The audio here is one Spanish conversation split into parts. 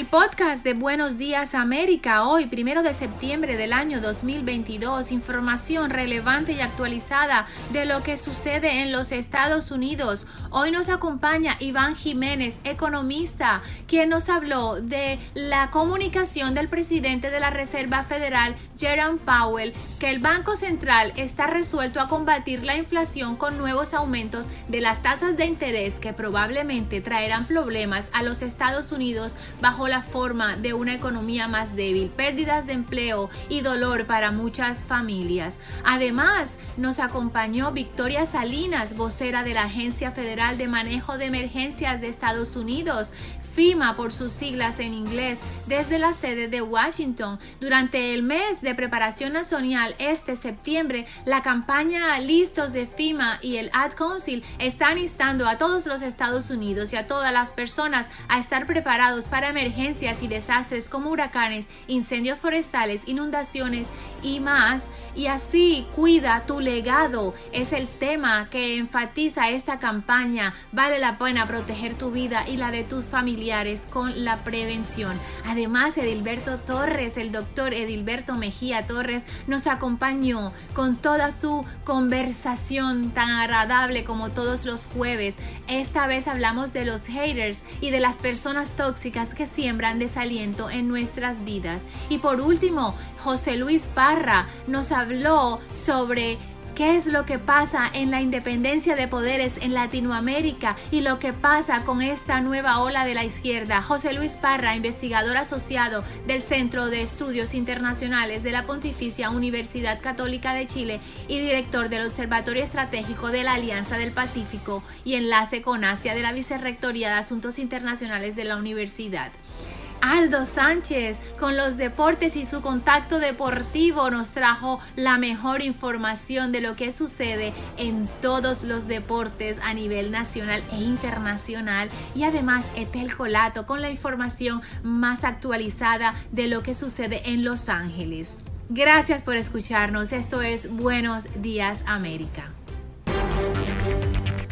El podcast de Buenos Días América, hoy, primero de septiembre del año 2022, información relevante y actualizada de lo que sucede en los Estados Unidos. Hoy nos acompaña Iván Jiménez, economista, quien nos habló de la comunicación del presidente de la Reserva Federal, Jerome Powell, que el Banco Central está resuelto a combatir la inflación con nuevos aumentos de las tasas de interés que probablemente traerán problemas a los Estados Unidos bajo la forma de una economía más débil, pérdidas de empleo y dolor para muchas familias. Además, nos acompañó Victoria Salinas, vocera de la Agencia Federal de Manejo de Emergencias de Estados Unidos, FIMA por sus siglas en inglés, desde la sede de Washington. Durante el mes de preparación nacional este septiembre, la campaña Listos de FIMA y el Ad Council están instando a todos los Estados Unidos y a todas las personas a estar preparados para emergencias y desastres como huracanes, incendios forestales, inundaciones y más. Y así cuida tu legado. Es el tema que enfatiza esta campaña. Vale la pena proteger tu vida y la de tus familiares con la prevención. Además, Edilberto Torres, el doctor Edilberto Mejía Torres, nos acompañó con toda su conversación tan agradable como todos los jueves. Esta vez hablamos de los haters y de las personas tóxicas que siembran desaliento en nuestras vidas. Y por último, José Luis Nos habló sobre qué es lo que pasa en la independencia de poderes en Latinoamérica y lo que pasa con esta nueva ola de la izquierda. José Luis Parra, investigador asociado del Centro de Estudios Internacionales de la Pontificia Universidad Católica de Chile y director del Observatorio Estratégico de la Alianza del Pacífico y enlace con Asia de la Vicerrectoría de Asuntos Internacionales de la Universidad. Aldo Sánchez con los deportes y su contacto deportivo nos trajo la mejor información de lo que sucede en todos los deportes a nivel nacional e internacional y además Etel Colato con la información más actualizada de lo que sucede en Los Ángeles. Gracias por escucharnos. Esto es Buenos Días América.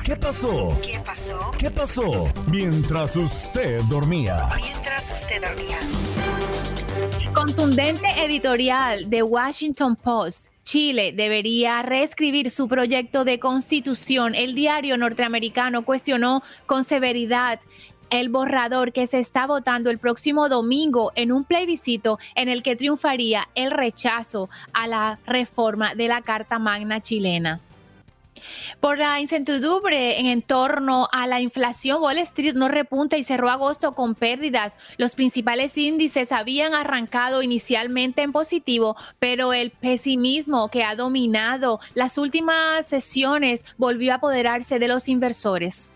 ¿Qué pasó? ¿Qué pasó? ¿Qué pasó? Mientras usted dormía. Mientras usted dormía. Contundente editorial de Washington Post. Chile debería reescribir su proyecto de constitución. El diario norteamericano cuestionó con severidad el borrador que se está votando el próximo domingo en un plebiscito en el que triunfaría el rechazo a la reforma de la Carta Magna chilena. Por la incertidumbre en torno a la inflación, Wall Street no repunta y cerró agosto con pérdidas. Los principales índices habían arrancado inicialmente en positivo, pero el pesimismo que ha dominado las últimas sesiones volvió a apoderarse de los inversores.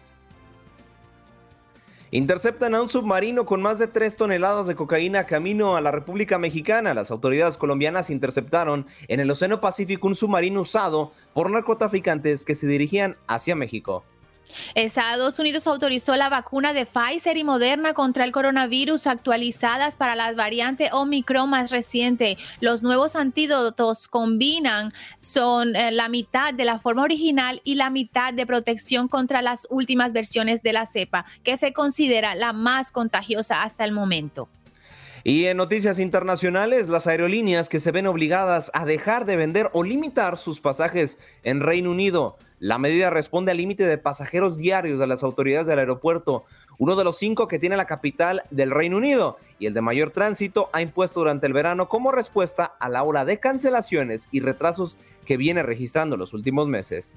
Interceptan a un submarino con más de 3 toneladas de cocaína camino a la República Mexicana. Las autoridades colombianas interceptaron en el Océano Pacífico un submarino usado por narcotraficantes que se dirigían hacia México. Estados Unidos autorizó la vacuna de Pfizer y Moderna contra el coronavirus actualizadas para la variante Omicron más reciente. Los nuevos antídotos combinan son eh, la mitad de la forma original y la mitad de protección contra las últimas versiones de la cepa, que se considera la más contagiosa hasta el momento. Y en noticias internacionales, las aerolíneas que se ven obligadas a dejar de vender o limitar sus pasajes en Reino Unido. La medida responde al límite de pasajeros diarios de las autoridades del aeropuerto, uno de los cinco que tiene la capital del Reino Unido y el de mayor tránsito, ha impuesto durante el verano como respuesta a la ola de cancelaciones y retrasos que viene registrando los últimos meses.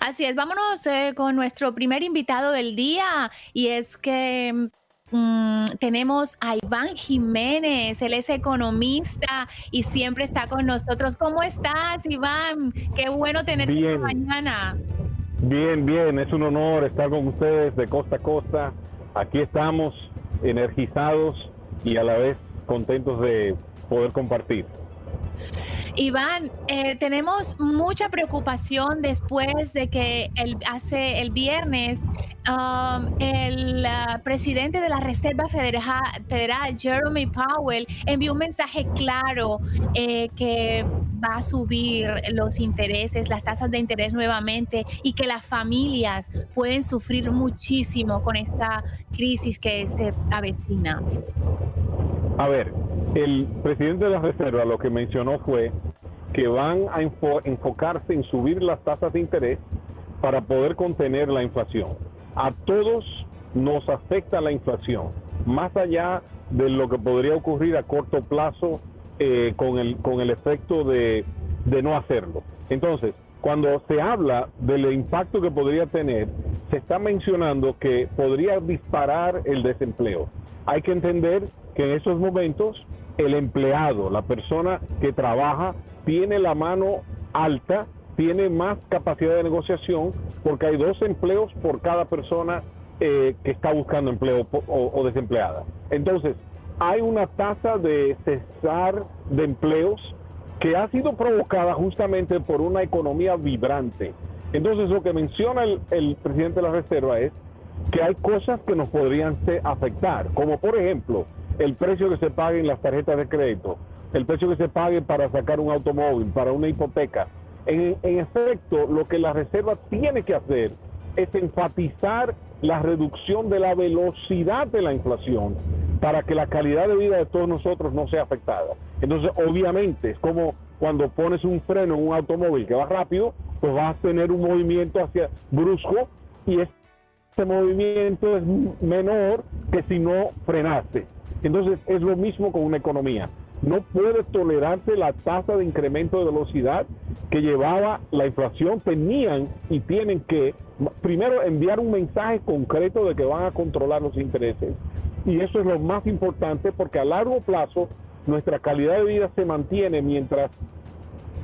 Así es, vámonos eh, con nuestro primer invitado del día y es que mm, tenemos a Iván Jiménez, él es economista y siempre está con nosotros. ¿Cómo estás, Iván? Qué bueno tenerte esta mañana. Bien, bien, es un honor estar con ustedes de costa a costa. Aquí estamos energizados y a la vez contentos de poder compartir. Iván, eh, tenemos mucha preocupación después de que el, hace el viernes um, el uh, presidente de la Reserva Federal, Jeremy Powell, envió un mensaje claro eh, que va a subir los intereses, las tasas de interés nuevamente y que las familias pueden sufrir muchísimo con esta crisis que se avecina. A ver, el presidente de la Reserva lo que mencionó fue que van a enfocarse en subir las tasas de interés para poder contener la inflación. A todos nos afecta la inflación, más allá de lo que podría ocurrir a corto plazo eh, con, el, con el efecto de, de no hacerlo. Entonces, cuando se habla del impacto que podría tener, se está mencionando que podría disparar el desempleo. Hay que entender que en esos momentos el empleado, la persona que trabaja, tiene la mano alta, tiene más capacidad de negociación, porque hay dos empleos por cada persona eh, que está buscando empleo o, desempleada. Entonces, hay una tasa de cesar de empleos que ha sido provocada justamente por una economía vibrante. Entonces, lo que menciona el, el presidente de la Reserva es que hay cosas que nos podrían afectar, como por ejemplo, el precio que se pague en las tarjetas de crédito, el precio que se pague para sacar un automóvil, para una hipoteca. En, efecto, lo que la Reserva tiene que hacer es enfatizar la reducción de la velocidad de la inflación para que la calidad de vida de todos nosotros no sea afectada. Entonces, obviamente, es como cuando pones un freno en un automóvil que va rápido, pues vas a tener un movimiento hacia brusco y ese movimiento es menor que si no frenaste. Entonces es lo mismo con una economía. No puede tolerarse la tasa de incremento de velocidad que llevaba la inflación. Tenían y tienen que primero enviar un mensaje concreto de que van a controlar los intereses. Y eso es lo más importante porque a largo plazo nuestra calidad de vida se mantiene mientras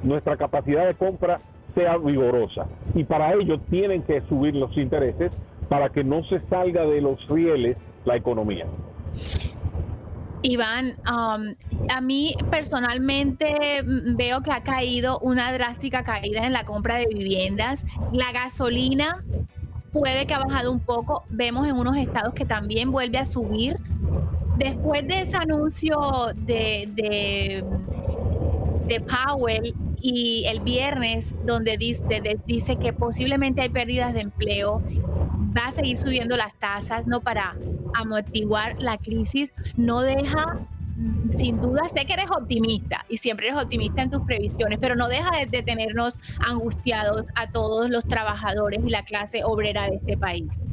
nuestra capacidad de compra sea vigorosa. Y para ello tienen que subir los intereses para que no se salga de los rieles la economía. Iván, um, a mí personalmente mm, veo que ha caído una drástica caída en la compra de viviendas. La gasolina puede que ha bajado un poco. Vemos en unos estados que también vuelve a subir. Después de ese anuncio de, de, Powell y el viernes donde dice que posiblemente hay pérdidas de empleo, va a seguir subiendo las tasas, ¿no? Para amortiguar la crisis, no deja sin duda sé que eres optimista y siempre eres optimista en tus previsiones, pero no deja de, tenernos angustiados a todos los trabajadores y la clase obrera de este país.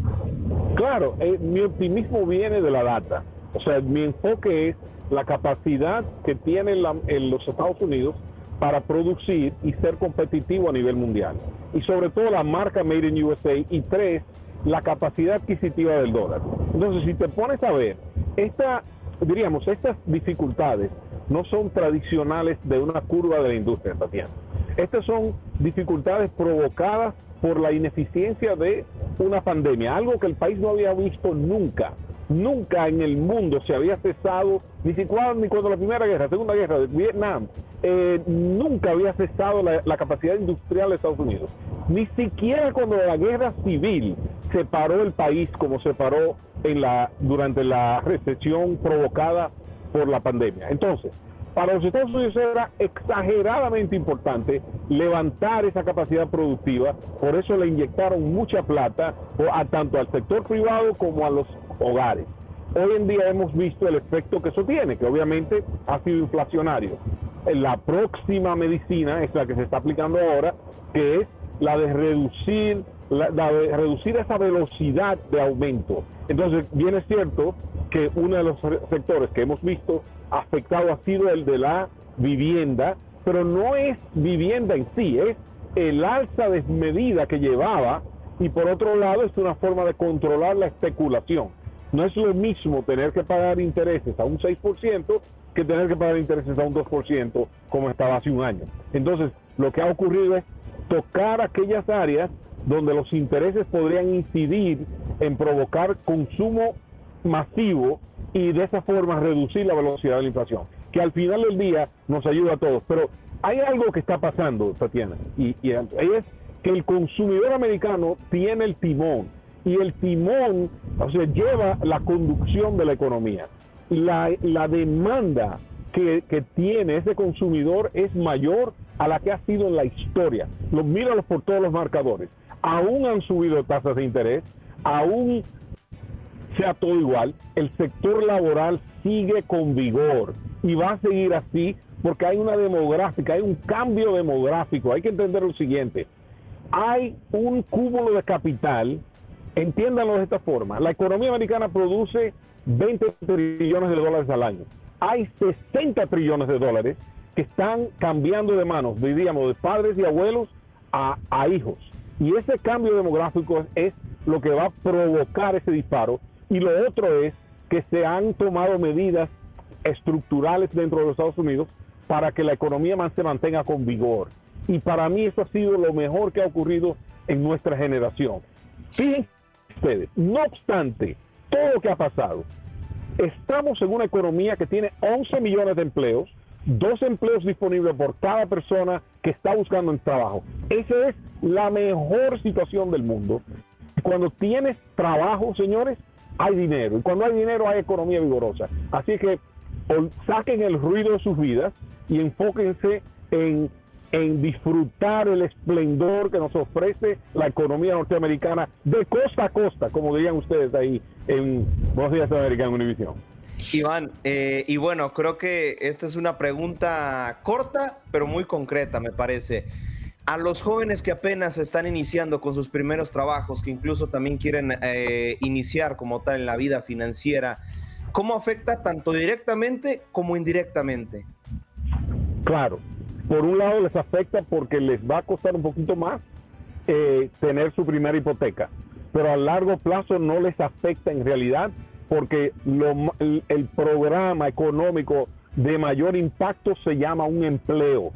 Claro, eh, mi optimismo viene de la data. O sea, mi enfoque es la capacidad que tienen los Estados Unidos para producir y ser competitivo a nivel mundial. Y sobre todo la marca Made in USA. Y tres, la capacidad adquisitiva del dólar. Entonces, si te pones a ver, esta, diríamos, estas dificultades no son tradicionales de una curva de la industria, Tatiana. Estas son dificultades provocadas por la ineficiencia de una pandemia, algo que el país no había visto nunca. Nunca en el mundo se había cesado, ni siquiera ni cuando la Primera Guerra, Segunda Guerra de Vietnam, eh, nunca había cesado la, capacidad industrial de Estados Unidos. Ni siquiera cuando la guerra civil separó el país como se paró en la, durante la recesión provocada por la pandemia. Entonces, para los Estados Unidos era exageradamente importante levantar esa capacidad productiva, por eso le inyectaron mucha plata a tanto al sector privado como a los hogares. Hoy en día hemos visto el efecto que eso tiene, que obviamente ha sido inflacionario. la próxima medicina es la que se está aplicando ahora, que es la de reducir, la, de reducir esa velocidad de aumento. Entonces, bien es cierto que uno de los sectores que hemos visto afectado ha sido el de la vivienda, pero no es vivienda en sí, es el alza desmedida que llevaba y por otro lado es una forma de controlar la especulación. No es lo mismo tener que pagar intereses a un 6% que tener que pagar intereses a un 2% como estaba hace un año. Entonces, lo que ha ocurrido es tocar aquellas áreas donde los intereses podrían incidir en provocar consumo masivo y de esa forma reducir la velocidad de la inflación, que al final del día nos ayuda a todos. Pero hay algo que está pasando, Tatiana, y, y es que el consumidor americano tiene el timón y el timón o sea, lleva la conducción de la economía. La, la demanda que, que, tiene ese consumidor es mayor a la que ha sido en la historia. Los míralos por todos los marcadores. Aún han subido tasas de interés, aún sea todo igual, el sector laboral sigue con vigor y va a seguir así porque hay una demográfica, hay un cambio demográfico. Hay que entender lo siguiente, hay un cúmulo de capital, entiéndanlo de esta forma, la economía americana produce 20 trillones de dólares al año. Hay 60 trillones de dólares que están cambiando de manos, diríamos, de padres y abuelos a, hijos. Y ese cambio demográfico es lo que va a provocar ese disparo. Y lo otro es que se han tomado medidas estructurales dentro de los Estados Unidos para que la economía se mantenga con vigor. Y para mí eso ha sido lo mejor que ha ocurrido en nuestra generación. Fíjense ustedes, no obstante todo lo que ha pasado, estamos en una economía que tiene 11 millones de empleos, dos empleos disponibles por cada persona que está buscando un trabajo. Esa es la mejor situación del mundo. Cuando tienes trabajo, señores, hay dinero. Y cuando hay dinero, hay economía vigorosa. Así que saquen el ruido de sus vidas y enfóquense en en disfrutar el esplendor que nos ofrece la economía norteamericana de costa a costa, como dirían ustedes ahí en Buenos Días América en Univisión. Iván, eh, y bueno, creo que esta es una pregunta corta, pero muy concreta, me parece. A los jóvenes que apenas están iniciando con sus primeros trabajos, que incluso también quieren eh, iniciar como tal en la vida financiera, ¿cómo afecta tanto directamente como indirectamente? Claro, por un lado les afecta porque les va a costar un poquito más eh, tener su primera hipoteca, pero a largo plazo no les afecta en realidad porque el, programa económico de mayor impacto se llama un empleo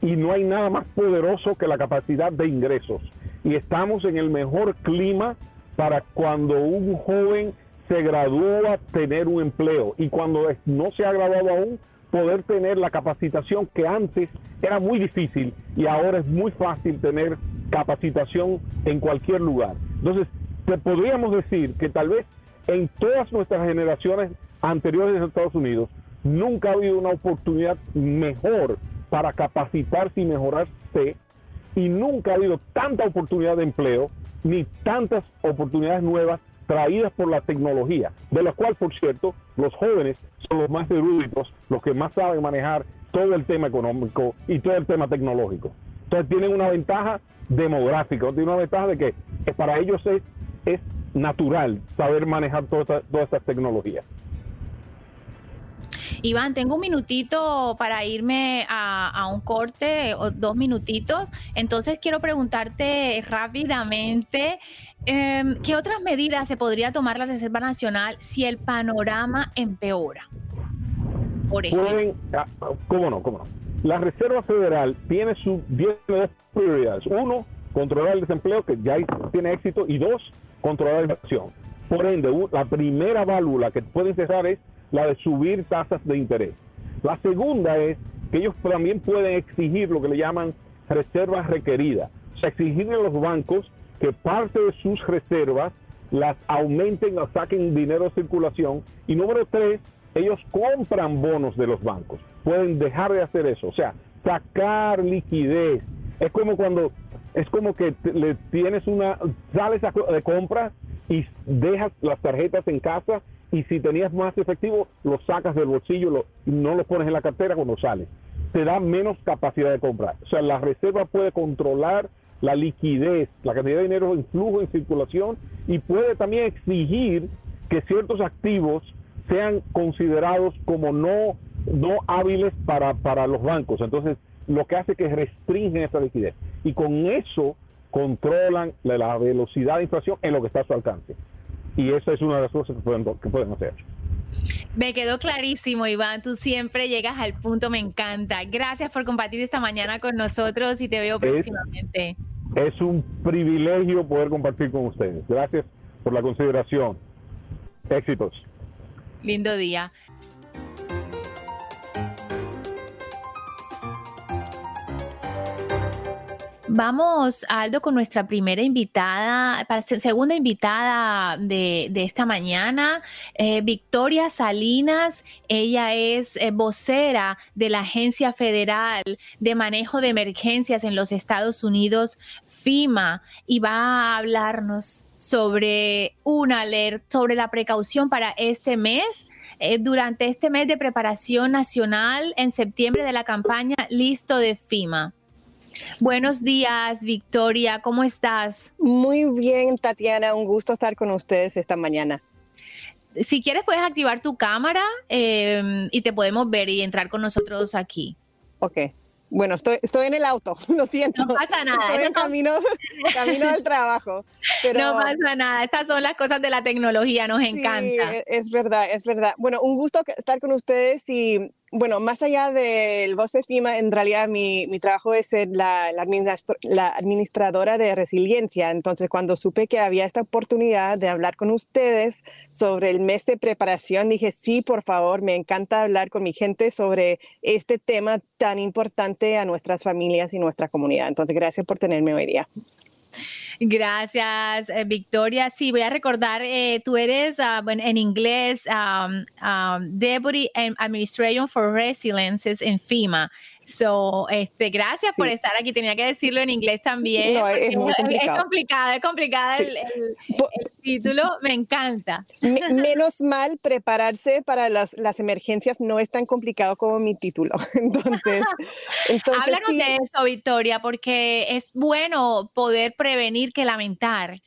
y no hay nada más poderoso que la capacidad de ingresos. Y estamos en el mejor clima para cuando un joven se gradúa tener un empleo y cuando no se ha graduado aún poder tener la capacitación que antes era muy difícil y ahora es muy fácil tener capacitación en cualquier lugar. Entonces, podríamos decir que tal vez en todas nuestras generaciones anteriores en Estados Unidos nunca ha habido una oportunidad mejor para capacitarse y mejorarse y nunca ha habido tanta oportunidad de empleo ni tantas oportunidades nuevas traídas por la tecnología, de la cual, por cierto, los jóvenes son los más eruditos, los que más saben manejar todo el tema económico y todo el tema tecnológico. Entonces tienen una ventaja demográfica, tienen una ventaja de que para ellos es, es natural saber manejar todas estas tecnologías. Iván, tengo un minutito para irme a, un corte, o dos minutitos. Entonces quiero preguntarte rápidamente, em, ¿qué otras medidas se podría tomar la Reserva Nacional si el panorama empeora? Por ejemplo. Ah, ¿Cómo no? ¿Cómo no? La Reserva Federal tiene sus 10 prioridades. Uno, controlar el desempleo, que ya tiene éxito, y dos, controlar la inflación. Por ende, la primera válvula que pueden cerrar es la de subir tasas de interés. La segunda es que ellos también pueden exigir lo que le llaman reservas requeridas, o sea, exigirle a los bancos que parte de sus reservas las aumenten o saquen dinero de circulación. Y número tres, ellos compran bonos de los bancos. Pueden dejar de hacer eso, o sea, sacar liquidez. Es como cuando, es como que le tienes una, sales de compras y dejas las tarjetas en casa y si tenías más efectivo, lo sacas del bolsillo, lo, no lo pones en la cartera cuando sales. te da menos capacidad de comprar. O sea, la reserva puede controlar la liquidez, la cantidad de dinero en flujo, en circulación, y puede también exigir que ciertos activos sean considerados como no, no hábiles para, para los bancos. Entonces, lo que hace que restringen esa liquidez. Y con eso controlan la, velocidad de inflación en lo que está a su alcance. Y esa es una de las cosas que pueden, que pueden hacer. Me quedó clarísimo, Iván. Tú siempre llegas al punto, me encanta. Gracias por compartir esta mañana con nosotros y te veo próximamente. Es un privilegio poder compartir con ustedes. Gracias por la consideración. Éxitos. Lindo día. Vamos, Aldo, con nuestra primera invitada, segunda invitada de, esta mañana, eh, Victoria Salinas. Ella es eh, vocera de la Agencia Federal de Manejo de Emergencias en los Estados Unidos, FIMA, y va a hablarnos sobre una alerta, sobre la precaución para este mes. Eh, durante este mes de preparación nacional en septiembre de la campaña Listo de FIMA. Buenos días, Victoria, ¿cómo estás? Muy bien, Tatiana, un gusto estar con ustedes esta mañana. Si quieres, puedes activar tu cámara em, y te podemos ver y entrar con nosotros aquí. Ok. Bueno, estoy, estoy en el auto, lo siento. No pasa nada. Estoy en camino, camino del trabajo. No pasa nada. Estas son las cosas de la tecnología, nos encanta. Es verdad, es verdad. Bueno, un gusto estar con ustedes y bueno, más allá del voz de FIMA, en realidad mi, mi trabajo es ser la, la, administradora de resiliencia. Entonces, cuando supe que había esta oportunidad de hablar con ustedes sobre el mes de preparación, dije, sí, por favor, me encanta hablar con mi gente sobre este tema tan importante a nuestras familias y nuestra comunidad. Entonces, gracias por tenerme hoy día. Gracias, eh, Victoria. Sí, voy a recordar, eh, tú eres ah, en inglés um, um, Administration for Resilience en FIMA. So, este, gracias por estar aquí. Tenía que decirlo en inglés también. es, complicado. es complicado, el, título. Me encanta. menos mal prepararse para las, emergencias no es tan complicado como mi título. Entonces, entonces háblanos de eso, Victoria, porque es bueno poder prevenir que lamentar.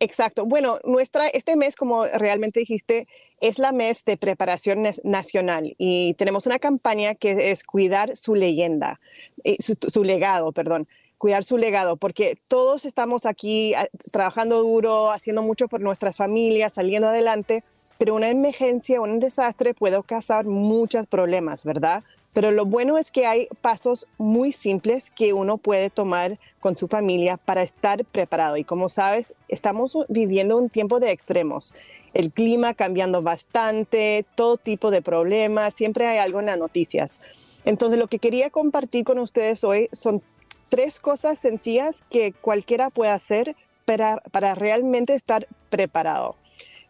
Exacto. Bueno, nuestra, este mes, como realmente dijiste, es la mes de preparación nacional y tenemos una campaña que es cuidar su leyenda, eh, su, legado, perdón cuidar su legado, porque todos estamos aquí ah, trabajando duro, haciendo mucho por nuestras familias, saliendo adelante, pero una emergencia, un desastre puede causar muchos problemas, ¿verdad? Pero lo bueno es que hay pasos muy simples que uno puede tomar con su familia para estar preparado. Y como sabes, estamos viviendo un tiempo de extremos el clima cambiando bastante, todo tipo de problemas, siempre hay algo en las noticias. Entonces, lo que quería compartir con ustedes hoy son tres cosas sencillas que cualquiera puede hacer para, para realmente estar preparado.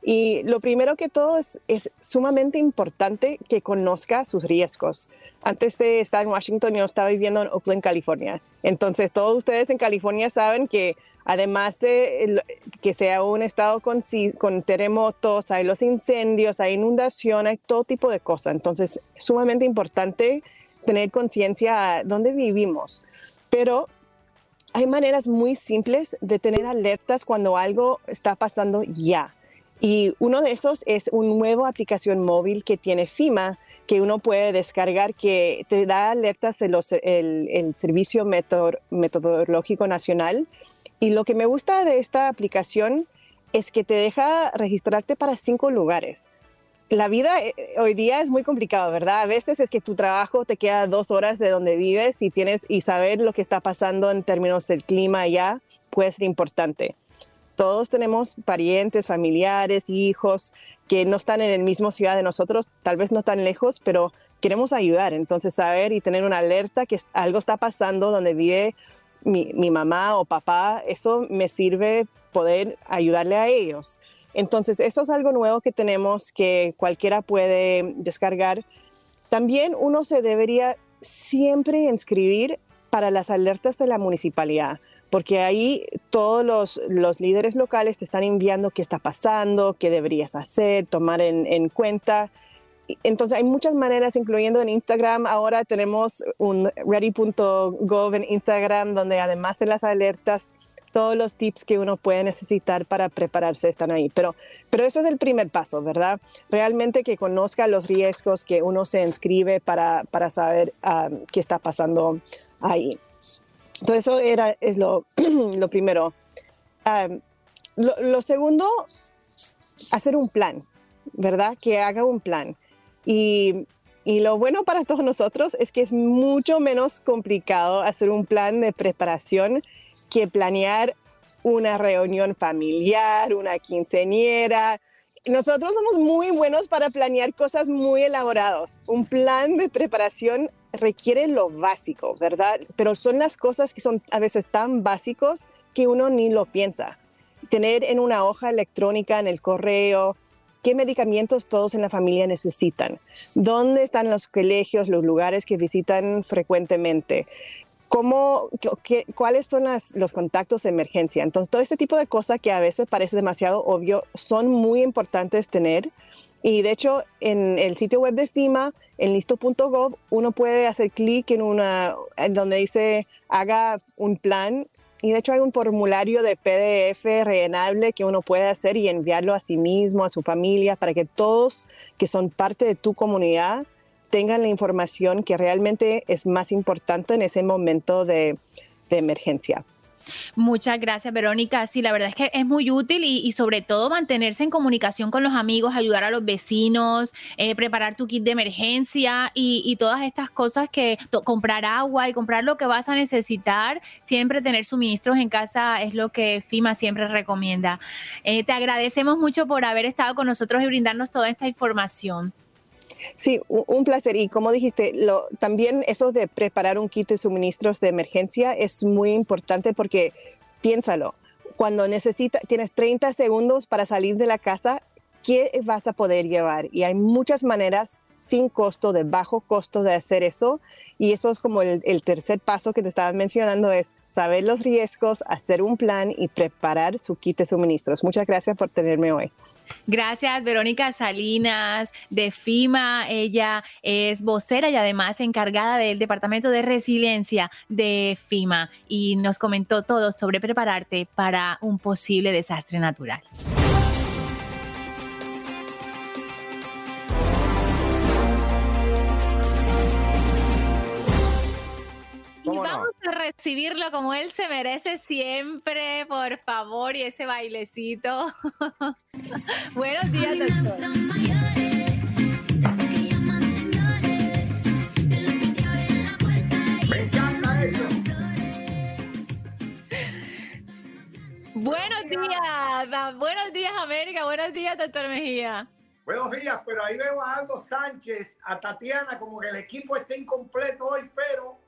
Y lo primero que todo es, sumamente importante que conozca sus riesgos. Antes de estar en Washington, yo estaba viviendo en Oakland, California. Entonces, todos ustedes en California saben que además de que sea un estado con, terremotos, hay los incendios, hay inundación, hay todo tipo de cosas. Entonces, es sumamente importante tener conciencia de dónde vivimos. Pero hay maneras muy simples de tener alertas cuando algo está pasando ya. Y uno de esos es una nueva aplicación móvil que tiene FIMA, que uno puede descargar, que te da alertas de los, el, Servicio Metodológico Nacional. Y lo que me gusta de esta aplicación es que te deja registrarte para cinco lugares. La vida eh, hoy día es muy complicada, ¿verdad? A veces es que tu trabajo te queda dos horas de donde vives y tienes y saber lo que está pasando en términos del clima allá puede ser importante todos tenemos parientes, familiares, hijos que no están en el mismo ciudad de nosotros, tal vez no tan lejos, pero queremos ayudar. Entonces, saber y tener una alerta que algo está pasando donde vive mi, mamá o papá, eso me sirve poder ayudarle a ellos. Entonces, eso es algo nuevo que tenemos que cualquiera puede descargar. También uno se debería siempre inscribir para las alertas de la municipalidad porque ahí todos los, líderes locales te están enviando qué está pasando, qué deberías hacer, tomar en, cuenta. entonces hay muchas maneras, incluyendo en Instagram. Ahora tenemos un ready.gov en Instagram, donde además de las alertas, todos los tips que uno puede necesitar para prepararse están ahí. Pero, pero ese es el primer paso, ¿verdad? Realmente que conozca los riesgos, que uno se inscribe para, para saber ah, qué está pasando ahí. Entonces eso era, es lo, lo primero. Ah, lo, lo segundo, hacer un plan, ¿verdad? Que haga un plan. Y, y, lo bueno para todos nosotros es que es mucho menos complicado hacer un plan de preparación que planear una reunión familiar, una quinceañera. Nosotros somos muy buenos para planear cosas muy elaboradas. Un plan de preparación requiere lo básico, ¿verdad? Pero son las cosas que son a veces tan básicos que uno ni lo piensa. Tener en una hoja electrónica, en el correo, qué medicamentos todos en la familia necesitan, dónde están los colegios, los lugares que visitan frecuentemente, cómo, qué, cuáles son los contactos de emergencia. Entonces, todo este tipo de cosas que a veces parece demasiado obvio son muy importantes tener. Y de hecho, en el sitio web de FIMA, en listo.gov, uno puede hacer clic en una, en donde dice haga un plan. Y de hecho hay un formulario de PDF rellenable que uno puede hacer y enviarlo a sí mismo, a su familia, para que todos que son parte de tu comunidad tengan la información que realmente es más importante en ese momento de, de emergencia. Muchas gracias, Verónica. Sí, la verdad es que es muy útil y, sobre todo mantenerse en comunicación con los amigos, ayudar a los vecinos, eh, preparar tu kit de emergencia y, todas estas cosas que comprar agua y comprar lo que vas a necesitar. Siempre tener suministros en casa es lo que FIMA siempre recomienda. Eh, te agradecemos mucho por haber estado con nosotros y brindarnos toda esta información. Sí, un placer. Y como dijiste, también eso de preparar un kit de suministros de emergencia es muy importante porque piénsalo, cuando necesitas, tienes 30 segundos para salir de la casa, ¿qué vas a poder llevar? Y hay muchas maneras sin costo, de bajo costo de hacer eso. Y eso es como el, el tercer paso que te estaba mencionando, es saber los riesgos, hacer un plan y preparar su kit de suministros. Muchas gracias por tenerme hoy. Gracias, Verónica Salinas de FIMA. Ella es vocera y además encargada del Departamento de Resiliencia de FIMA y nos comentó todo sobre prepararte para un posible desastre natural. Recibirlo como él se merece siempre, por favor, y ese bailecito. Buenos días, doctor. Buenos días, buenos días América, buenos días doctor Mejía. Buenos días, pero ahí veo a Aldo Sánchez, a Tatiana, como que el equipo está incompleto hoy, pero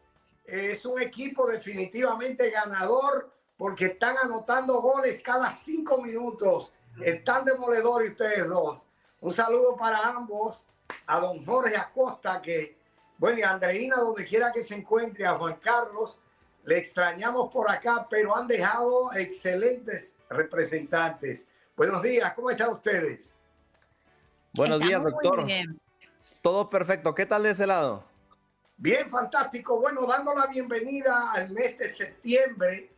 es un equipo definitivamente ganador porque están anotando goles cada cinco minutos. Están demoledores ustedes dos. Un saludo para ambos, a don Jorge Acosta, que, bueno, y a Andreina, donde quiera que se encuentre, a Juan Carlos, le extrañamos por acá, pero han dejado excelentes representantes. Buenos días, ¿cómo están ustedes? Buenos días, doctor. Todo perfecto. ¿Qué tal de ese lado? Bien, fantástico. Bueno, dando la bienvenida al mes de septiembre,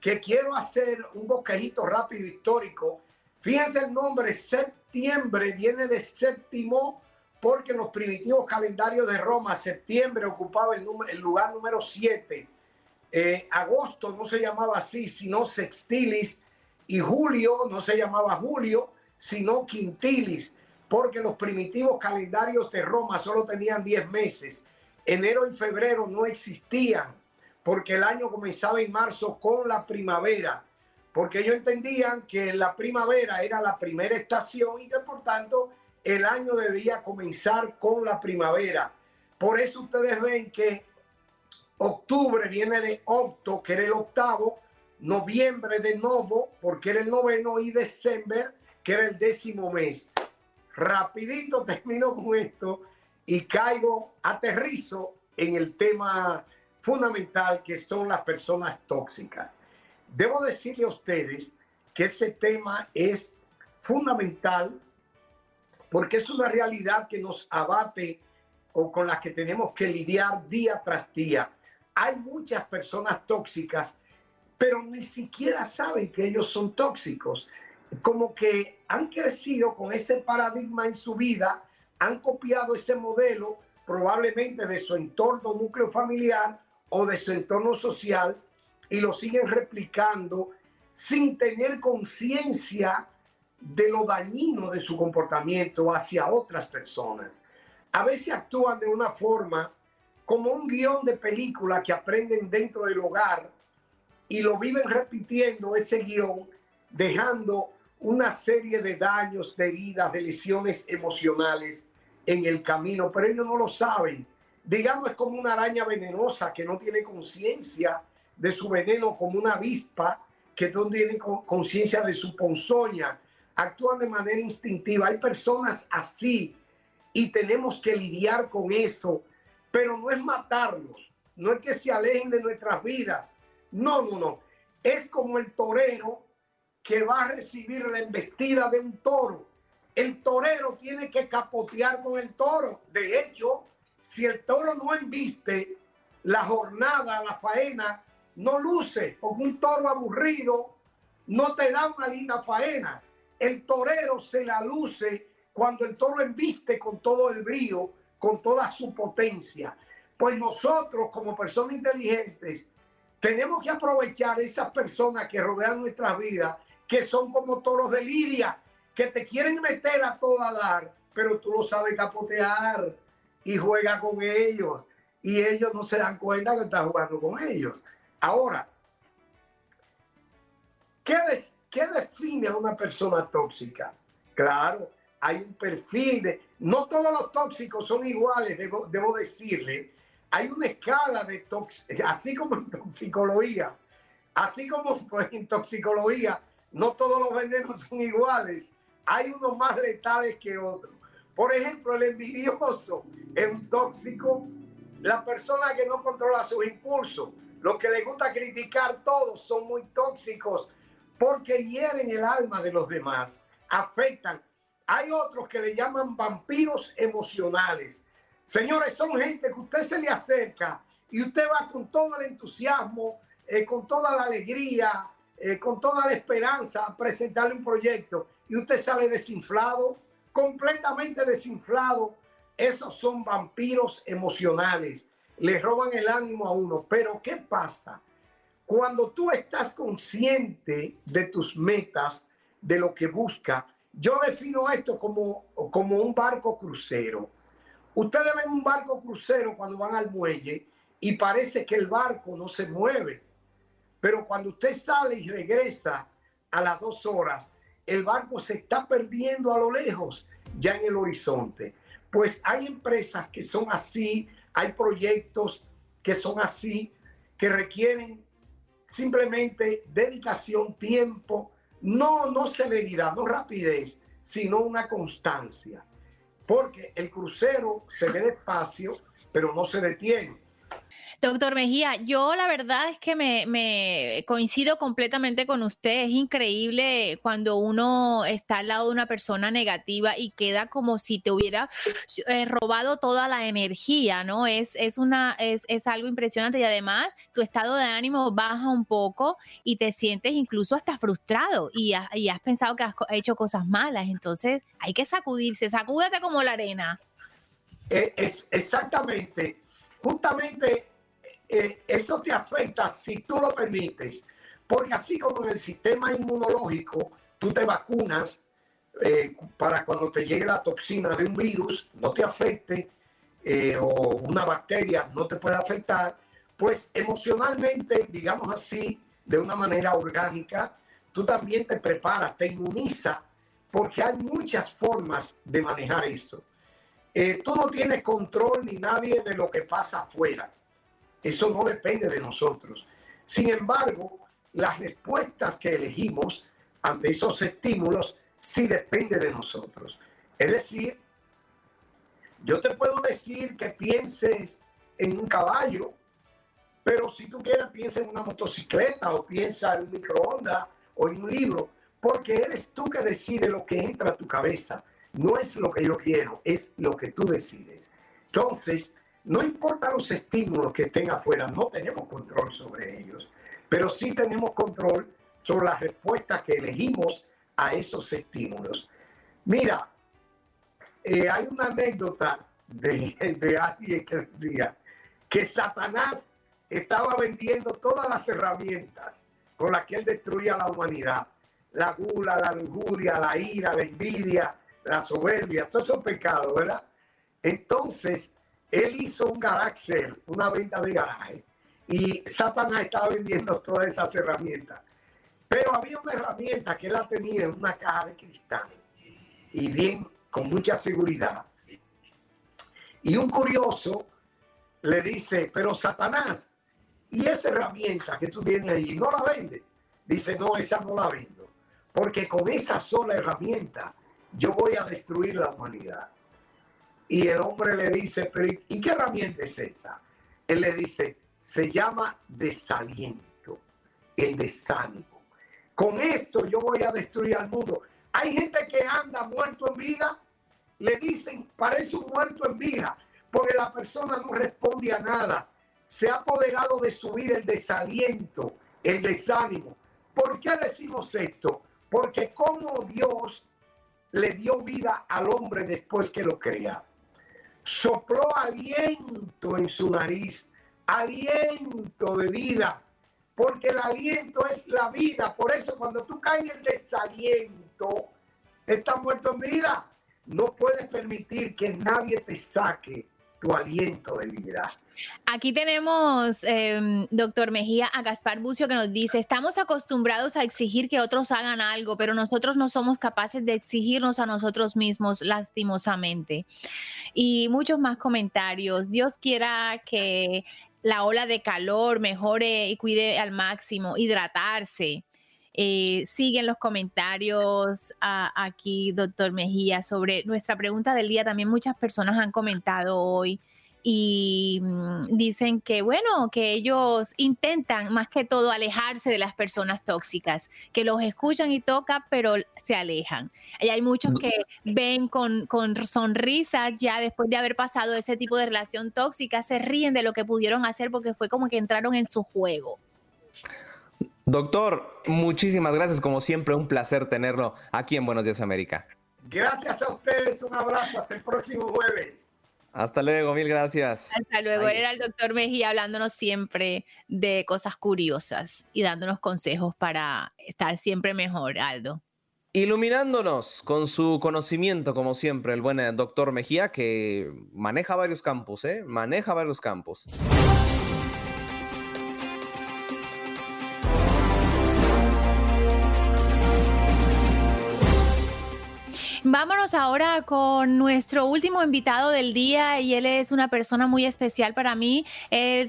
que quiero hacer un bosquejito rápido histórico. Fíjense el nombre, septiembre, viene de séptimo, porque en los primitivos calendarios de Roma, septiembre ocupaba el, lugar número 7. Eh, agosto no se llamaba así, sino sextilis, y julio no se llamaba julio, sino quintilis, porque los primitivos calendarios de Roma solo tenían 10 meses enero y febrero no existían porque el año comenzaba en marzo con la primavera, porque ellos entendían que la primavera era la primera estación y que por tanto el año debía comenzar con la primavera. Por eso ustedes ven que octubre viene de octo, que era el octavo, noviembre de novo, porque era el noveno, y diciembre, que era el décimo mes. Rapidito termino con esto y caigo, aterrizo en el tema fundamental que son las personas tóxicas. Debo decirle a ustedes que ese tema es fundamental porque es una realidad que nos abate o con la que tenemos que lidiar día tras día. Hay muchas personas tóxicas, pero ni siquiera saben que ellos son tóxicos. Como que han crecido con ese paradigma en su vida, han copiado ese modelo probablemente de su entorno núcleo familiar o de su entorno social y lo siguen replicando sin tener conciencia de lo dañino de su comportamiento hacia otras personas. A veces actúan de una forma como un guion de película que aprenden dentro del hogar y lo viven repitiendo ese guion, dejando una serie de daños, de heridas, de lesiones emocionales en el camino, pero ellos no lo saben. Digamos, es como una araña venenosa que no tiene conciencia de su veneno, como una avispa que no tiene conciencia de su ponzoña actúan de manera instintiva. Hay personas así y tenemos que lidiar con eso, pero no es matarlos, no es que se alejen de nuestras vidas. No, no, no. Es como el torero que va a recibir la embestida de un toro. El torero tiene que capotear con el toro. De hecho, si el toro no embiste, la jornada, la faena, no luce, porque un toro aburrido no te da una linda faena. El torero se la luce cuando el toro embiste con todo el brío, con toda su potencia. Pues nosotros como personas inteligentes tenemos que aprovechar esas personas que rodean nuestras vidas, que son como toros de lidia, que te quieren meter a toda dar, pero tú lo sabes capotear y juega con ellos. Y ellos no se dan cuenta que estás jugando con ellos. Ahora, ¿qué, ¿Qué define a una persona tóxica? Claro, hay un perfil de... No todos los tóxicos son iguales, debo, debo decirle. Hay una escala de tóxicos, así como en toxicología. Así como pues, en toxicología, no todos los venenos son iguales. Hay unos más letales que otros. Por ejemplo, el envidioso es un tóxico. La persona que no controla sus impulsos, los que le gusta criticar todos, son muy tóxicos porque hieren el alma de los demás, afectan. Hay otros que le llaman vampiros emocionales. Señores, son gente que usted se le acerca y usted va con todo el entusiasmo, eh, con toda la alegría, eh, con toda la esperanza a presentarle un proyecto y usted sale desinflado, completamente desinflado. Esos son vampiros emocionales. Le roban el ánimo a uno. Pero ¿qué pasa? Cuando tú estás consciente de tus metas, de lo que busca, yo defino esto como, como un barco crucero. Ustedes ven un barco crucero cuando van al muelle y parece que el barco no se mueve. Pero cuando usted sale y regresa a las dos horas, el barco se está perdiendo a lo lejos, ya en el horizonte. Pues hay empresas que son así, hay proyectos que son así, que requieren simplemente dedicación, tiempo, no, no celeridad, no rapidez, sino una constancia. Porque el crucero se ve despacio, pero no se detiene. Doctor Mejía, yo la verdad es que me, coincido completamente con usted. Es increíble cuando uno está al lado de una persona negativa y queda como si te hubiera eh, robado toda la energía, ¿no? Es, es, una, es, es algo impresionante y además tu estado de ánimo baja un poco y te sientes incluso hasta frustrado y, y has pensado que has hecho cosas malas. Entonces hay que sacudirse, sacúdete como la arena. Eh, es, exactamente. Justamente eh, eso te afecta si tú lo permites. Porque así como en el sistema inmunológico, tú te vacunas eh, para cuando te llegue la toxina de un virus, no te afecte, eh, o una bacteria no te puede afectar, pues emocionalmente, digamos así, de una manera orgánica, tú también te preparas, te inmuniza, porque hay muchas formas de manejar eso. tú no tienes control ni nadie de lo que pasa afuera. Eso no depende de nosotros. Sin embargo, las respuestas que elegimos ante esos estímulos sí depende de nosotros. Es decir, yo te puedo decir que pienses en un caballo, pero si tú quieres piensa en una motocicleta o piensa en un microondas o en un libro, porque eres tú que decides lo que entra a tu cabeza. no es lo que yo quiero, es lo que tú decides. Entonces, no importa los estímulos que estén afuera, no tenemos control sobre ellos, pero sí tenemos control sobre las respuestas que elegimos a esos estímulos. Mira, eh, hay una anécdota de, de alguien que decía que Satanás estaba vendiendo todas las herramientas con las que él destruía la humanidad. La gula, la lujuria, la ira, la envidia, la soberbia, todos esos pecados, ¿verdad? Entonces, él hizo un garage una venta de garaje, y Satanás estaba vendiendo todas esas herramientas. Pero había una herramienta que él la tenía en una caja de cristal y bien, con mucha seguridad. Y un curioso le dice, pero Satanás, ¿y esa herramienta que tú tienes ahí no la vendes? Dice, no, esa no la vendo, porque con esa sola herramienta yo voy a destruir la humanidad. Y el hombre le dice, pero ¿y qué herramienta es esa? Él le dice, se llama desaliento, el desánimo. Con esto yo voy a destruir al mundo. Hay gente que anda muerto en vida, le dicen, parece un muerto en vida, porque la persona no responde a nada. Se ha apoderado de su vida el desaliento, el desánimo. ¿Por qué decimos esto? Porque como Dios le dio vida al hombre después que lo crea. Sopló aliento en su nariz, aliento de vida, porque el aliento es la vida. Por eso cuando tú caes en el desaliento, estás muerto en vida. No puedes permitir que nadie te saque tu aliento de vida. Aquí tenemos, em, doctor Mejía, a Gaspar Bucio que nos dice, estamos acostumbrados a exigir que otros hagan algo, pero nosotros no somos capaces de exigirnos a nosotros mismos lastimosamente. Y muchos más comentarios. Dios quiera que la ola de calor mejore y cuide al máximo, hidratarse. Eh, siguen los comentarios aquí, doctor Mejía, sobre nuestra pregunta del día. También muchas personas han comentado hoy y mm, dicen que, bueno, que ellos intentan más que todo alejarse de las personas tóxicas, que los escuchan y tocan, pero se alejan. Y hay muchos que ven con, con sonrisas ya después de haber pasado ese tipo de relación tóxica, se ríen de lo que pudieron hacer porque fue como que entraron en su juego. Doctor, muchísimas gracias. Como siempre, un placer tenerlo aquí en Buenos Días América. Gracias a ustedes. Un abrazo. Hasta el próximo jueves. Hasta luego, mil gracias. Hasta luego. Era el doctor Mejía hablándonos siempre de cosas curiosas y dándonos consejos para estar siempre mejor, Aldo. Iluminándonos con su conocimiento, como siempre, el buen doctor Mejía, que maneja varios campos, ¿eh? Maneja varios campos. Vámonos ahora con nuestro último invitado del día y él es una persona muy especial para mí.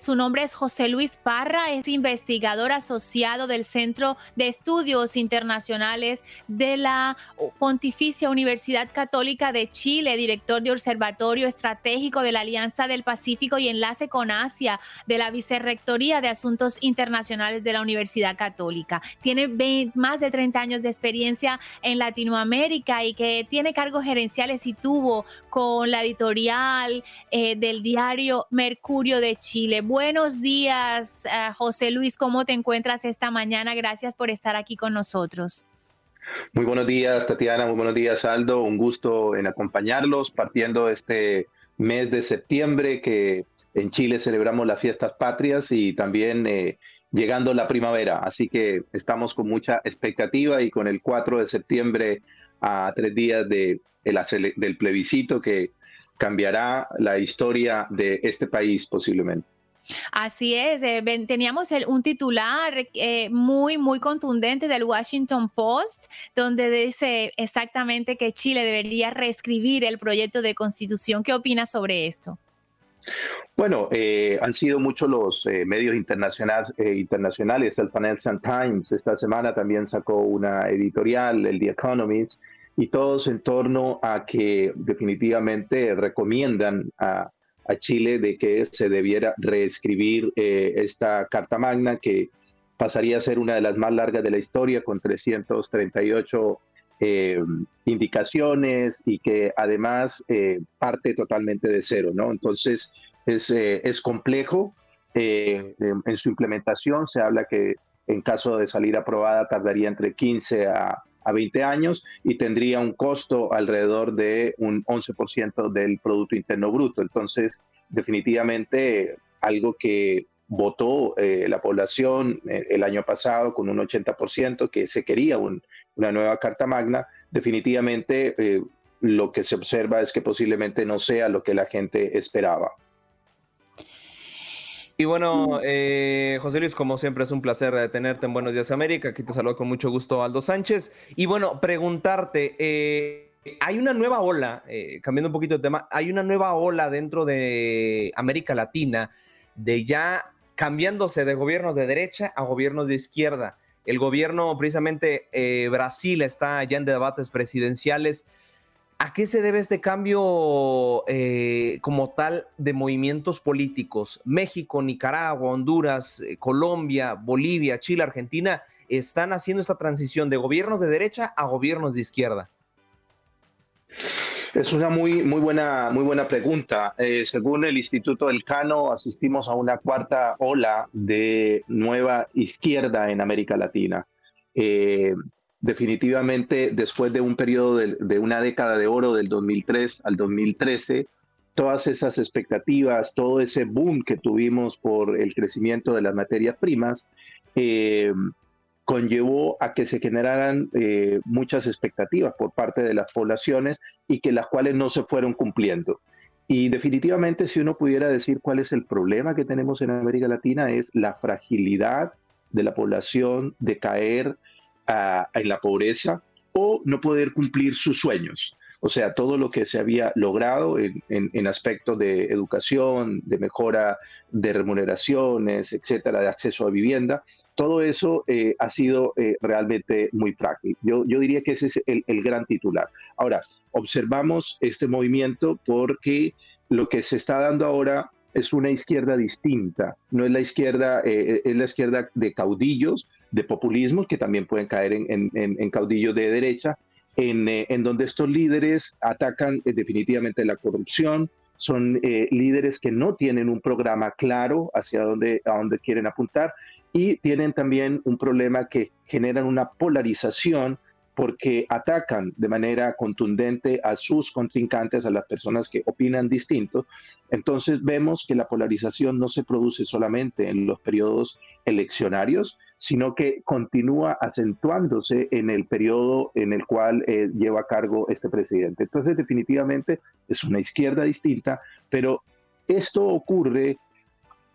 su nombre es José Luis Parra, es investigador asociado del Centro de Estudios Internacionales de la Pontificia Universidad Católica de Chile, director de Observatorio Estratégico de la Alianza del Pacífico y enlace con Asia de la Vicerrectoría de Asuntos Internacionales de la Universidad Católica. Tiene más de 30 años de experiencia en Latinoamérica y que tiene cargos gerenciales y tuvo con la editorial eh, del diario Mercurio de Chile. Buenos días, eh, José Luis, ¿cómo te encuentras esta mañana? Gracias por estar aquí con nosotros. Muy buenos días, Tatiana, muy buenos días, Aldo. Un gusto en acompañarlos partiendo este mes de septiembre que en Chile celebramos las fiestas patrias y también eh, llegando la primavera. Así que estamos con mucha expectativa y con el 4 de septiembre a tres días de, del plebiscito que cambiará la historia de este país posiblemente. Así es, eh, teníamos un titular eh, muy, muy contundente del Washington Post, donde dice exactamente que Chile debería reescribir el proyecto de constitución. ¿Qué opinas sobre esto? Bueno, eh, han sido muchos los medios internacionales, internacionales. El Financial Times esta semana también sacó una editorial, el The Economist, y todos en torno a que definitivamente recomiendan a, Chile de que se debiera reescribir eh, esta Carta Magna que pasaría a ser una de las más largas de la historia con 338 eh, indicaciones y que además eh, parte totalmente de cero, ¿no? Entonces es, es complejo. En, en, su implementación se habla que en caso de salir aprobada tardaría entre 15 a, a 20 años y tendría un costo alrededor de un 11% del Producto Interno Bruto. Entonces, definitivamente algo que votó eh, la población eh, el año pasado con un 80%, que se quería una nueva Carta Magna, definitivamente eh, lo que se observa es que posiblemente no sea lo que la gente esperaba. Y bueno, eh, José Luis, como siempre es un placer tenerte en Buenos Días América. Aquí te saludo con mucho gusto Aldo Sánchez. Y bueno, preguntarte, eh, hay una nueva ola, eh, cambiando un poquito de tema, hay una nueva ola dentro de América Latina de ya cambiándose de gobiernos de derecha a gobiernos de izquierda. El gobierno, precisamente Brasil, está ya en debates presidenciales. ¿A qué se debe este cambio eh, como tal de movimientos políticos? México, Nicaragua, Honduras, eh, Colombia, Bolivia, Chile, Argentina están haciendo esta transición de gobiernos de derecha a gobiernos de izquierda. Es una muy, muy, buena, muy buena pregunta. Eh, según el Instituto del Cano, asistimos a una cuarta ola de nueva izquierda en América Latina definitivamente después de un periodo de, una década de oro del 2003 al 2013, todas esas expectativas, todo ese boom que tuvimos por el crecimiento de las materias primas, eh, conllevó a que se generaran eh, muchas expectativas por parte de las poblaciones y que las cuales no se fueron cumpliendo. Y definitivamente si uno pudiera decir cuál es el problema que tenemos en América Latina es la fragilidad de la población de caer en la pobreza o no poder cumplir sus sueños. O sea, todo lo que se había logrado en, aspectos de educación, de mejora de remuneraciones, etcétera, de acceso a vivienda, todo eso eh, ha sido eh, realmente muy frágil. Yo, yo, diría que ese es el, gran titular. Ahora, observamos este movimiento porque lo que se está dando ahora es una izquierda distinta, no es la izquierda, eh, es la izquierda de caudillos, de populismos, que también pueden caer en, caudillos de derecha, eh, en, donde estos líderes atacan eh, definitivamente la corrupción, son líderes que no tienen un programa claro hacia dónde, a dónde quieren apuntar y tienen también un problema que generan una polarización porque atacan de manera contundente a sus contrincantes, a las personas que opinan distinto. Entonces vemos que la polarización no se produce solamente en los periodos eleccionarios, sino que continúa acentuándose en el periodo en el cual eh, lleva a cargo este presidente. Entonces definitivamente es una izquierda distinta, pero esto ocurre eh,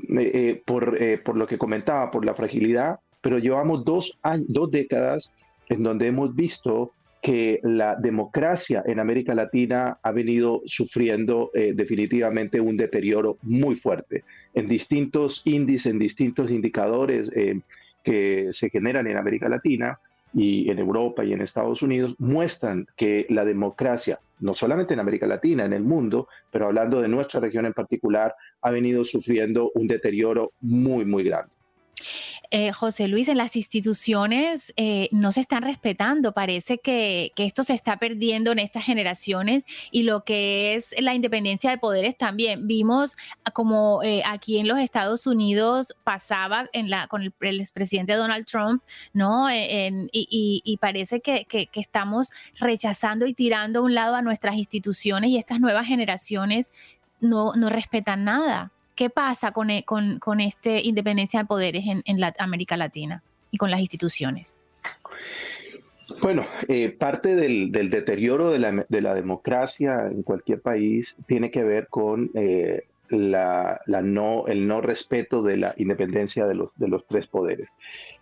eh, por, por lo que comentaba, por la fragilidad, pero llevamos dos, años, dos décadas en donde hemos visto que la democracia en América Latina ha venido sufriendo eh, definitivamente un deterioro muy fuerte en distintos índices, en distintos indicadores eh, que se generan en América Latina y en Europa y en Estados Unidos, muestran que la democracia, no solamente en América Latina, en el mundo, pero hablando de nuestra región en particular, ha venido sufriendo un deterioro muy, muy grande. Eh, José Luis, en las instituciones eh, no se están respetando. Parece que, esto se está perdiendo en estas generaciones y lo que es la independencia de poderes también. Vimos como eh, aquí en los Estados Unidos pasaba en la, con el, expresidente Donald Trump, ¿no? y, parece que, estamos rechazando y tirando a un lado a nuestras instituciones y estas nuevas generaciones no respetan nada. ¿Qué pasa con, e, con, esta independencia de poderes en, América Latina y con las instituciones? Bueno, eh, parte del, deterioro de la, de la, democracia en cualquier país tiene que ver con eh, la, no, el no respeto de la independencia de los, de los tres poderes.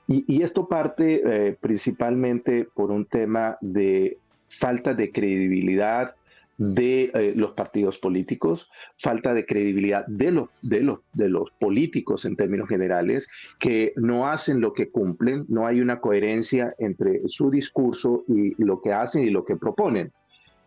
Y, y esto parte eh, principalmente por un tema de falta de credibilidad de eh, los partidos políticos, falta de credibilidad de los, de, los, de los políticos en términos generales, que no hacen lo que cumplen, no hay una coherencia entre su discurso y lo que hacen y lo que proponen.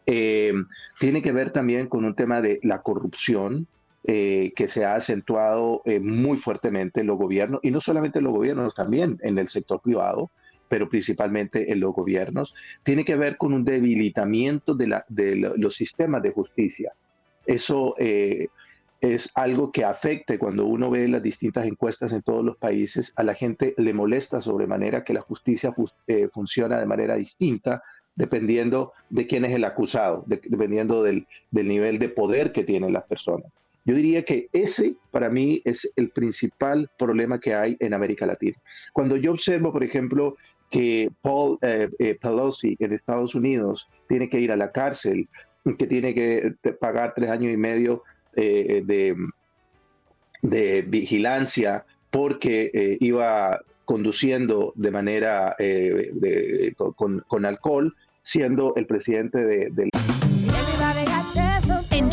Eh, tiene que ver también con un tema de la corrupción, eh, que se ha acentuado muy fuertemente en los gobiernos, y no solamente en los gobiernos, también en el sector privado, pero principalmente en los gobiernos, tiene que ver con un debilitamiento de, la, de los sistemas de justicia. Eso eh, es algo que afecta cuando uno ve las distintas encuestas en todos los países, a la gente le molesta sobremanera que la justicia eh, funciona de manera distinta dependiendo de quién es el acusado, dependiendo del, del nivel de poder que tienen las personas. Yo diría que ese para mí es el principal problema que hay en América Latina. Cuando yo observo, por ejemplo, que Paul eh, eh, Pelosi en Estados Unidos tiene que ir a la cárcel, que tiene que pagar tres años y medio eh, de, de, vigilancia porque iba conduciendo de manera con, con, alcohol, siendo el presidente de, del...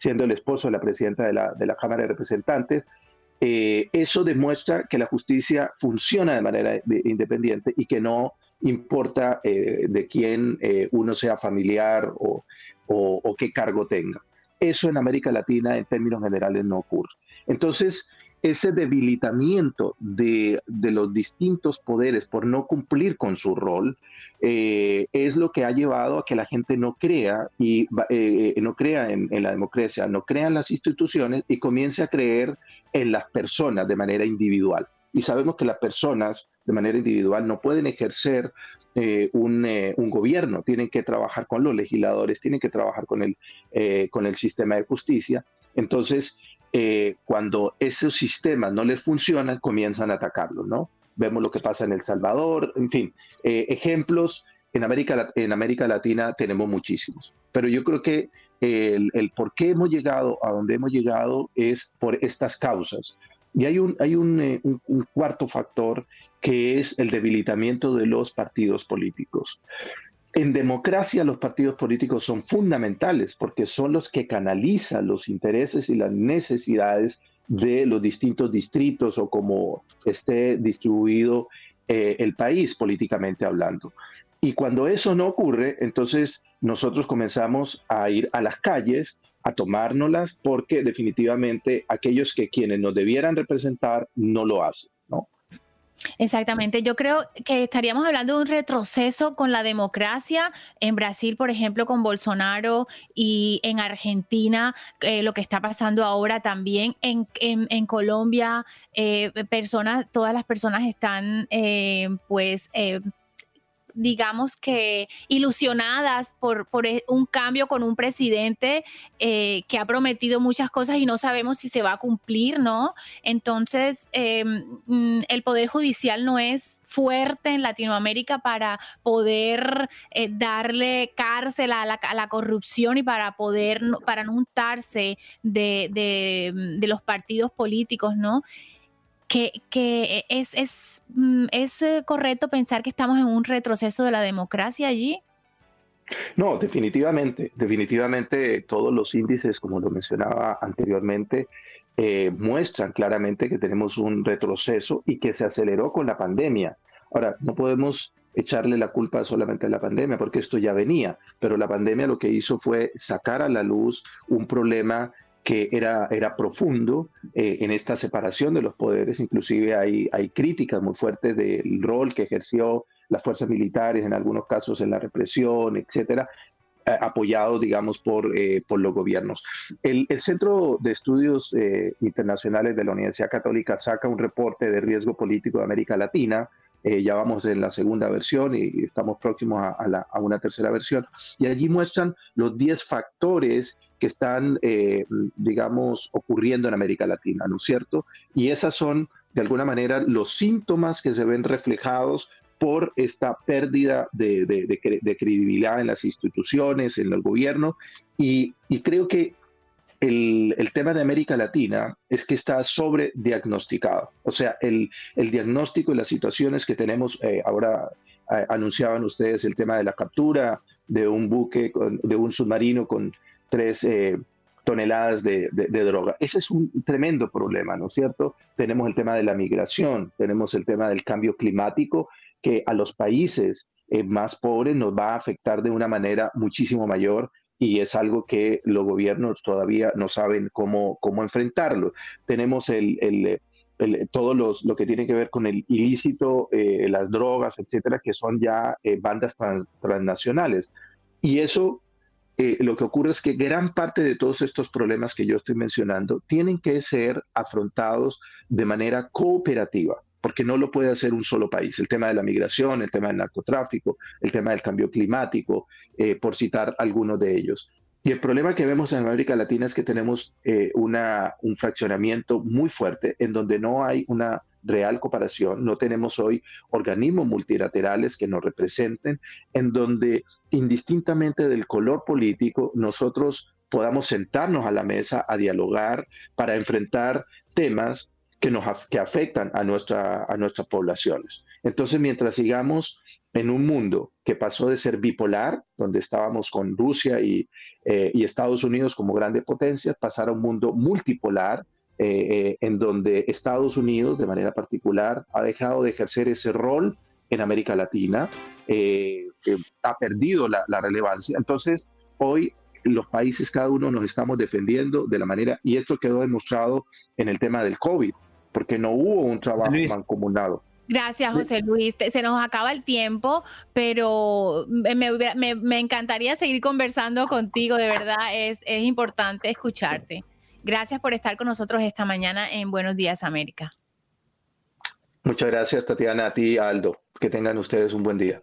siendo el esposo de la presidenta de la, de la Cámara de Representantes. Eh, eso demuestra que la justicia funciona de manera independiente y que no importa eh, de quién eh, uno sea familiar o, o, qué cargo tenga. Eso en América Latina en términos generales no ocurre. Entonces, ese debilitamiento de, los distintos poderes por no cumplir con su rol eh, es lo que ha llevado a que la gente no crea y eh, no crea en, la democracia, no crea en las instituciones y comience a creer en las personas de manera individual. Y sabemos que las personas de manera individual no pueden ejercer eh, un, gobierno, tienen que trabajar con los legisladores, tienen que trabajar con el, con el sistema de justicia. Entonces, eh, cuando esos sistemas no les funcionan, comienzan a atacarlos, ¿no? Vemos lo que pasa en El Salvador, en fin, eh, ejemplos en América, en América Latina tenemos muchísimos, pero yo creo que el, por qué hemos llegado a donde hemos llegado es por estas causas. Y hay un, hay un, eh, un cuarto factor que es el debilitamiento de los partidos políticos. En democracia los partidos políticos son fundamentales porque son los que canalizan los intereses y las necesidades de los distintos distritos o como esté distribuido eh, el país políticamente hablando. Y cuando eso no ocurre, entonces nosotros comenzamos a ir a las calles a tomárnoslas porque definitivamente aquellos que quienes nos debieran representar no lo hacen. Exactamente, yo creo que estaríamos hablando de un retroceso con la democracia en Brasil, por ejemplo, con Bolsonaro y en Argentina, eh, lo que está pasando ahora también. En, Colombia, eh, personas, todas las personas están eh, pues digamos que ilusionadas por, por e, un cambio con un presidente eh, que ha prometido muchas cosas y no sabemos si se va a cumplir, ¿no? Entonces, em, mm, el Poder Judicial no es fuerte en Latinoamérica para poder eh, darle cárcel a la, corrupción y para poder, para no untarse de, de los partidos políticos, ¿no? Que, es, es, mm, es eh, correcto pensar que estamos en un retroceso de la democracia allí. No, definitivamente, definitivamente todos los índices, como lo mencionaba anteriormente, eh, muestran claramente que tenemos un retroceso y que se aceleró con la pandemia. Ahora, no podemos echarle la culpa solamente a la pandemia, porque esto ya venía, pero la pandemia lo que hizo fue sacar a la luz un problema que era, era profundo eh, en esta separación de los poderes. Inclusive hay, hay críticas muy fuertes del rol que ejerció las fuerzas militares, en algunos casos en la represión, etcétera, eh, apoyados, digamos, por, eh, por los gobiernos. El, el, Centro de Estudios Internacionales de la Universidad Católica saca un reporte de riesgo político de América Latina eh, ya vamos en la segunda versión y estamos próximos a, una tercera versión. Y allí muestran los 10 factores que están, eh, digamos, ocurriendo en América Latina, ¿no es cierto? Y esas son, de alguna manera, los síntomas que se ven reflejados por esta pérdida de, credibilidad en las instituciones, en el gobierno. Y creo que el, tema de América Latina es que está sobrediagnosticado. O sea, el, el diagnóstico y las situaciones que tenemos eh, ahora anunciaban ustedes el tema de la captura de un buque, de un submarino con tres toneladas de, droga. Ese es un tremendo problema, ¿no es cierto? Tenemos el tema de la migración, tenemos el tema del cambio climático, que a los países eh, más pobres nos va a afectar de una manera muchísimo mayor y es algo que los gobiernos todavía no saben cómo, cómo enfrentarlo. Tenemos el, el, todo los, lo que tiene que ver con el ilícito, eh, las drogas, etcétera, que son ya eh, bandas transnacionales. Y eso eh, lo que ocurre es que gran parte de todos estos problemas que yo estoy mencionando tienen que ser afrontados de manera cooperativa, porque no lo puede hacer un solo país. El tema de la migración, el tema del narcotráfico, el tema del cambio climático, eh, por citar algunos de ellos. Y el problema que vemos en América Latina es que tenemos eh, un fraccionamiento muy fuerte en donde no hay una real cooperación, no tenemos hoy organismos multilaterales que nos representen, en donde indistintamente del color político, nosotros podamos sentarnos a la mesa a dialogar para enfrentar temas que, nos, que afectan a, nuestra, a nuestras poblaciones. Entonces, mientras sigamos en un mundo que pasó de ser bipolar, donde estábamos con Rusia y, eh, y Estados Unidos como grandes potencias, pasar a un mundo multipolar, eh, eh, en donde Estados Unidos, de manera particular, ha dejado de ejercer ese rol en América Latina, eh, ha perdido la, relevancia. Entonces, hoy los países, cada uno nos estamos defendiendo de la manera, y esto quedó demostrado en el tema del COVID, porque no hubo un trabajo mancomunado. Gracias, José Luis. Se nos acaba el tiempo, pero me, encantaría seguir conversando contigo. De verdad, es, es importante escucharte. Gracias por estar con nosotros esta mañana en Buenos Días, América. Muchas gracias, Tatiana, a ti, Aldo. Que tengan ustedes un buen día.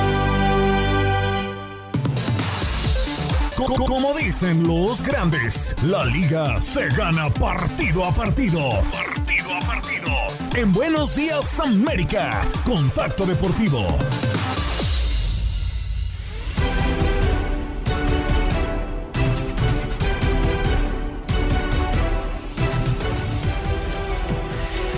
Como dicen los grandes, la liga se gana partido a partido. Partido a partido. En Buenos Días América, Contacto Deportivo.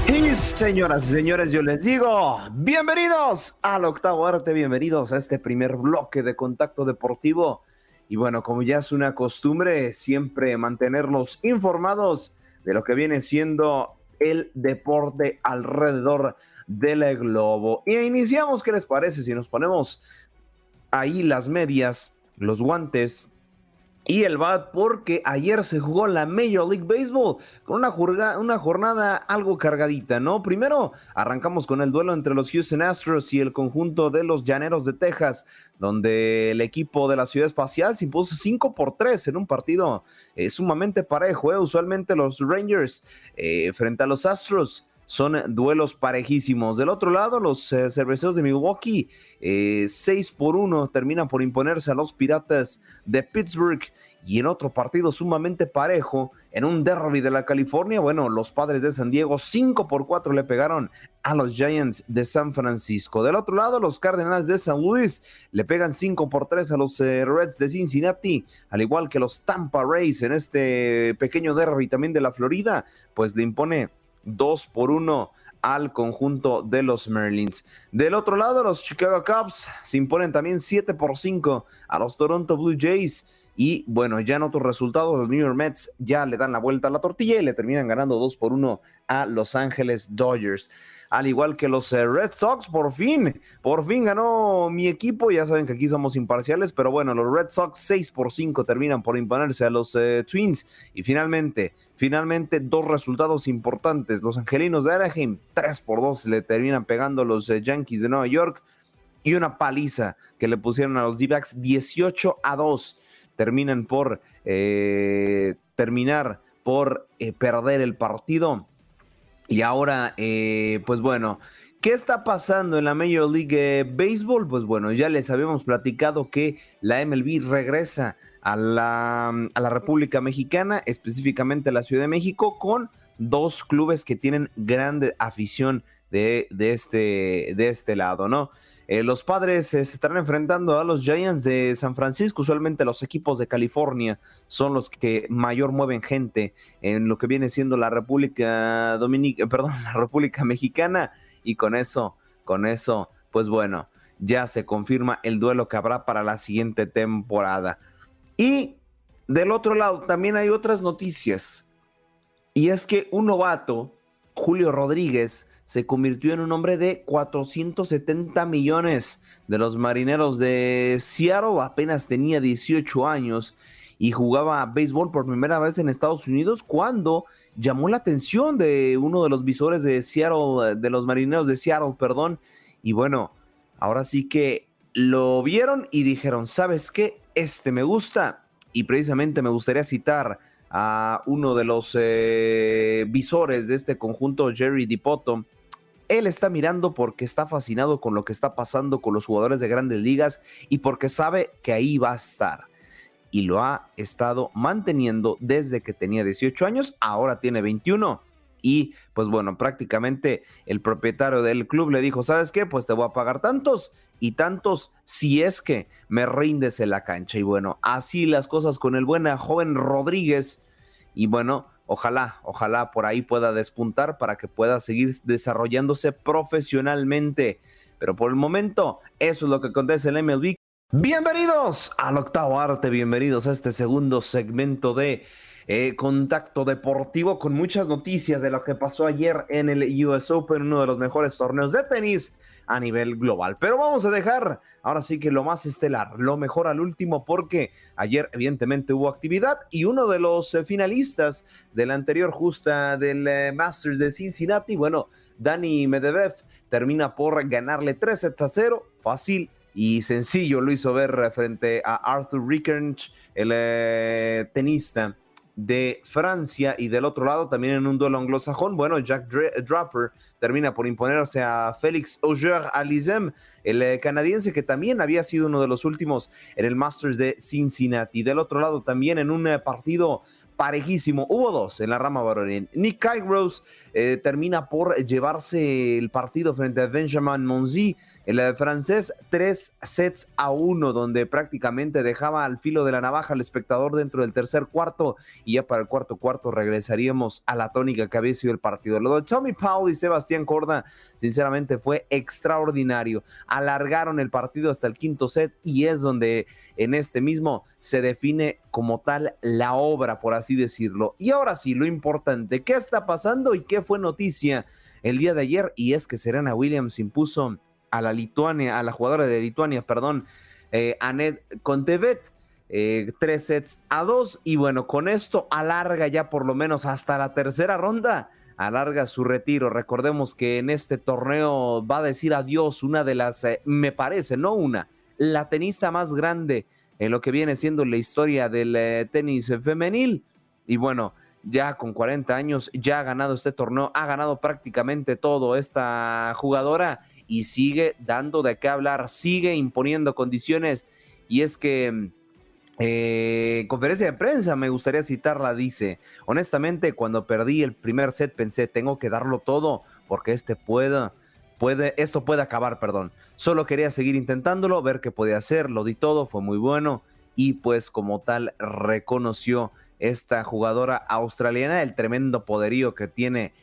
Y señoras y señores, yo les digo, bienvenidos al octavo arte, bienvenidos a este primer bloque de Contacto Deportivo y bueno, como ya es una costumbre, siempre mantenerlos informados de lo que viene siendo el deporte alrededor del globo. Y iniciamos, ¿qué les parece si nos ponemos ahí las medias, los guantes, y el BAT porque ayer se jugó la Major League Baseball con una, una, jornada algo cargadita, ¿no? Primero arrancamos con el duelo entre los Houston Astros y el conjunto de los Llaneros de Texas, donde el equipo de la Ciudad Espacial se impuso 5 por 3 en un partido eh, sumamente parejo, ¿eh? Usualmente los Rangers eh, frente a los Astros son duelos parejísimos. Del otro lado, los eh, cerveceros de Milwaukee, 6 eh, por 1, terminan por imponerse a los Piratas de Pittsburgh. Y en otro partido sumamente parejo, en un derby de la California, bueno, los padres de San Diego 5 por 4 le pegaron a los Giants de San Francisco. Del otro lado, los Cardenales de San Luis le pegan 5 por 3 a los eh, Reds de Cincinnati, al igual que los Tampa Rays en este pequeño derby también de la Florida, pues le impone 2 por 1 al conjunto de los Merlins. Del otro lado, los Chicago Cubs se imponen también 7 por 5 a los Toronto Blue Jays. Y bueno, ya en otros resultados, los New York Mets ya le dan la vuelta a la tortilla y le terminan ganando 2 por 1 a Los Ángeles Dodgers al igual que los eh, Red Sox, por fin, por fin ganó mi equipo, ya saben que aquí somos imparciales, pero bueno, los Red Sox 6 por 5 terminan por imponerse a los eh, Twins. Y finalmente, finalmente dos resultados importantes, los Angelinos de Anaheim 3 por 2 le terminan pegando a los eh, Yankees de Nueva York. Y una paliza que le pusieron a los D-Backs 18 a 2, terminan por terminar por perder el partido y ahora, eh, pues bueno, ¿qué está pasando en la Major League Baseball? Pues bueno, ya les habíamos platicado que la MLB regresa a la, a la República Mexicana, específicamente a la Ciudad de México, con dos clubes que tienen grande afición de, de, este, de este lado, ¿no? Eh, los padres se estarán enfrentando a los Giants de San Francisco. Usualmente los equipos de California son los que mayor mueven gente en lo que viene siendo la República Dominicana, perdón, la República Mexicana. Y con eso, con eso, pues bueno, ya se confirma el duelo que habrá para la siguiente temporada. Y del otro lado también hay otras noticias. Y es que un novato, Julio Rodríguez, se convirtió en un hombre de 470 millones de los marineros de Seattle. Apenas tenía 18 años y jugaba béisbol por primera vez en Estados Unidos cuando llamó la atención de uno de los visores de Seattle, de los marineros de Seattle, perdón. Y bueno, ahora sí que lo vieron y dijeron, ¿sabes qué? Este me gusta. Y precisamente me gustaría citar a uno de los eh, visores de este conjunto, Jerry Dipoto. Él está mirando porque está fascinado con lo que está pasando con los jugadores de grandes ligas y porque sabe que ahí va a estar. Y lo ha estado manteniendo desde que tenía 18 años, ahora tiene 21. Y pues bueno, prácticamente el propietario del club le dijo, ¿sabes qué? Pues te voy a pagar tantos y tantos si es que me rindes en la cancha. Y bueno, así las cosas con el buen joven Rodríguez. Y bueno, ojalá, ojalá por ahí pueda despuntar para que pueda seguir desarrollándose profesionalmente. Pero por el momento, eso es lo que acontece en MLB. Bienvenidos al octavo arte, bienvenidos a este segundo segmento de eh, contacto deportivo con muchas noticias de lo que pasó ayer en el US Open, uno de los mejores torneos de tenis a nivel global. Pero vamos a dejar ahora sí que lo más estelar, lo mejor al último, porque ayer evidentemente hubo actividad y uno de los eh, finalistas de la anterior justa del eh, Masters de Cincinnati, bueno, Dani Medvedev termina por ganarle 3 sets a 0, fácil y sencillo lo hizo ver frente a Arthur Rickench, el eh, tenista de Francia y del otro lado también en un duelo anglosajón, bueno, Jack Draper termina por imponerse a Félix Auger Alizem, el eh, canadiense que también había sido uno de los últimos en el Masters de Cincinnati. Del otro lado también en un eh, partido parejísimo. Hubo dos en la rama varonil. Nick Kyrgios eh, termina por llevarse el partido frente a Benjamin Monzi, el francés, tres sets a uno, donde prácticamente dejaba al filo de la navaja al espectador dentro del tercer cuarto y ya para el cuarto cuarto regresaríamos a la tónica que había sido el partido. Lo de Tommy Powell y Sebastián Corda, sinceramente fue extraordinario. Alargaron el partido hasta el quinto set y es donde en este mismo se define como tal la obra, por así decirlo. Y ahora sí, lo importante, ¿qué está pasando y qué fue noticia el día de ayer? Y es que Serena Williams impuso a la Lituania, a la jugadora de Lituania, perdón, eh, Anet Contevet. Eh, tres sets a dos y bueno, con esto alarga ya por lo menos hasta la tercera ronda, alarga su retiro. Recordemos que en este torneo va a decir adiós una de las, eh, me parece, no una, la tenista más grande en lo que viene siendo la historia del eh, tenis femenil. Y bueno, ya con 40 años, ya ha ganado este torneo, ha ganado prácticamente todo esta jugadora y sigue dando de qué hablar, sigue imponiendo condiciones. Y es que eh, conferencia de prensa, me gustaría citarla, dice, honestamente, cuando perdí el primer set pensé, tengo que darlo todo porque este pueda puede, esto puede acabar, perdón. Solo quería seguir intentándolo, ver qué podía hacer, lo di todo, fue muy bueno y pues como tal reconoció esta jugadora australiana el tremendo poderío que tiene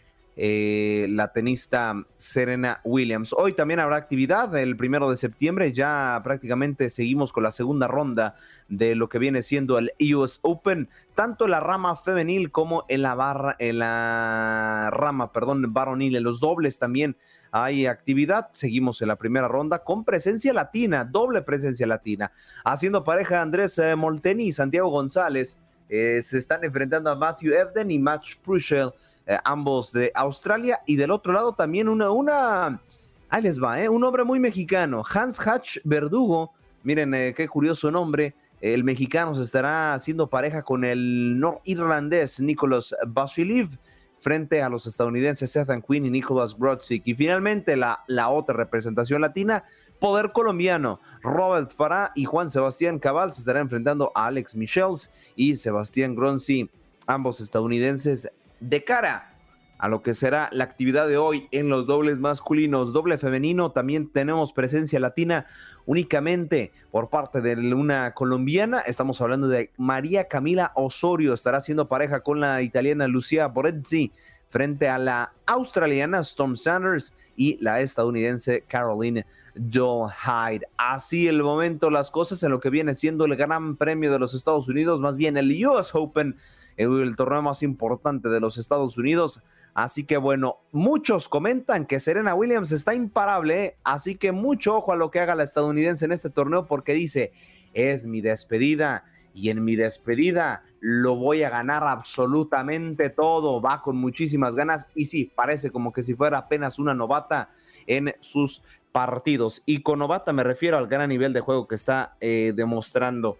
eh, la tenista Serena Williams. Hoy también habrá actividad el primero de septiembre. Ya prácticamente seguimos con la segunda ronda de lo que viene siendo el US Open, tanto la rama femenil como en la barra, en la rama, perdón, varonil, en los dobles también hay actividad. Seguimos en la primera ronda con presencia latina, doble presencia latina. Haciendo pareja Andrés eh, Molteni y Santiago González. Eh, se están enfrentando a Matthew Evden y Max Prushel eh, ambos de Australia. Y del otro lado también una, una, ahí les va, ¿eh? un hombre muy mexicano, Hans Hatch Verdugo. Miren eh, qué curioso nombre. El mexicano se estará haciendo pareja con el norirlandés Nicholas Basiliv frente a los estadounidenses Ethan Quinn y Nicholas Brodzik. Y finalmente la, la otra representación latina, Poder Colombiano, Robert Farah y Juan Sebastián Cabal se estarán enfrentando a Alex Michels y Sebastián Gronzi, ambos estadounidenses de cara a lo que será la actividad de hoy en los dobles masculinos, doble femenino, también tenemos presencia latina únicamente por parte de una colombiana. Estamos hablando de María Camila Osorio, estará haciendo pareja con la italiana Lucia Borezzi frente a la australiana Storm Sanders y la estadounidense Caroline Joe Hyde. Así el momento, las cosas en lo que viene siendo el Gran Premio de los Estados Unidos, más bien el US Open, el torneo más importante de los Estados Unidos. Así que bueno, muchos comentan que Serena Williams está imparable, así que mucho ojo a lo que haga la estadounidense en este torneo porque dice, es mi despedida y en mi despedida lo voy a ganar absolutamente todo, va con muchísimas ganas y sí, parece como que si fuera apenas una novata en sus partidos. Y con novata me refiero al gran nivel de juego que está eh, demostrando.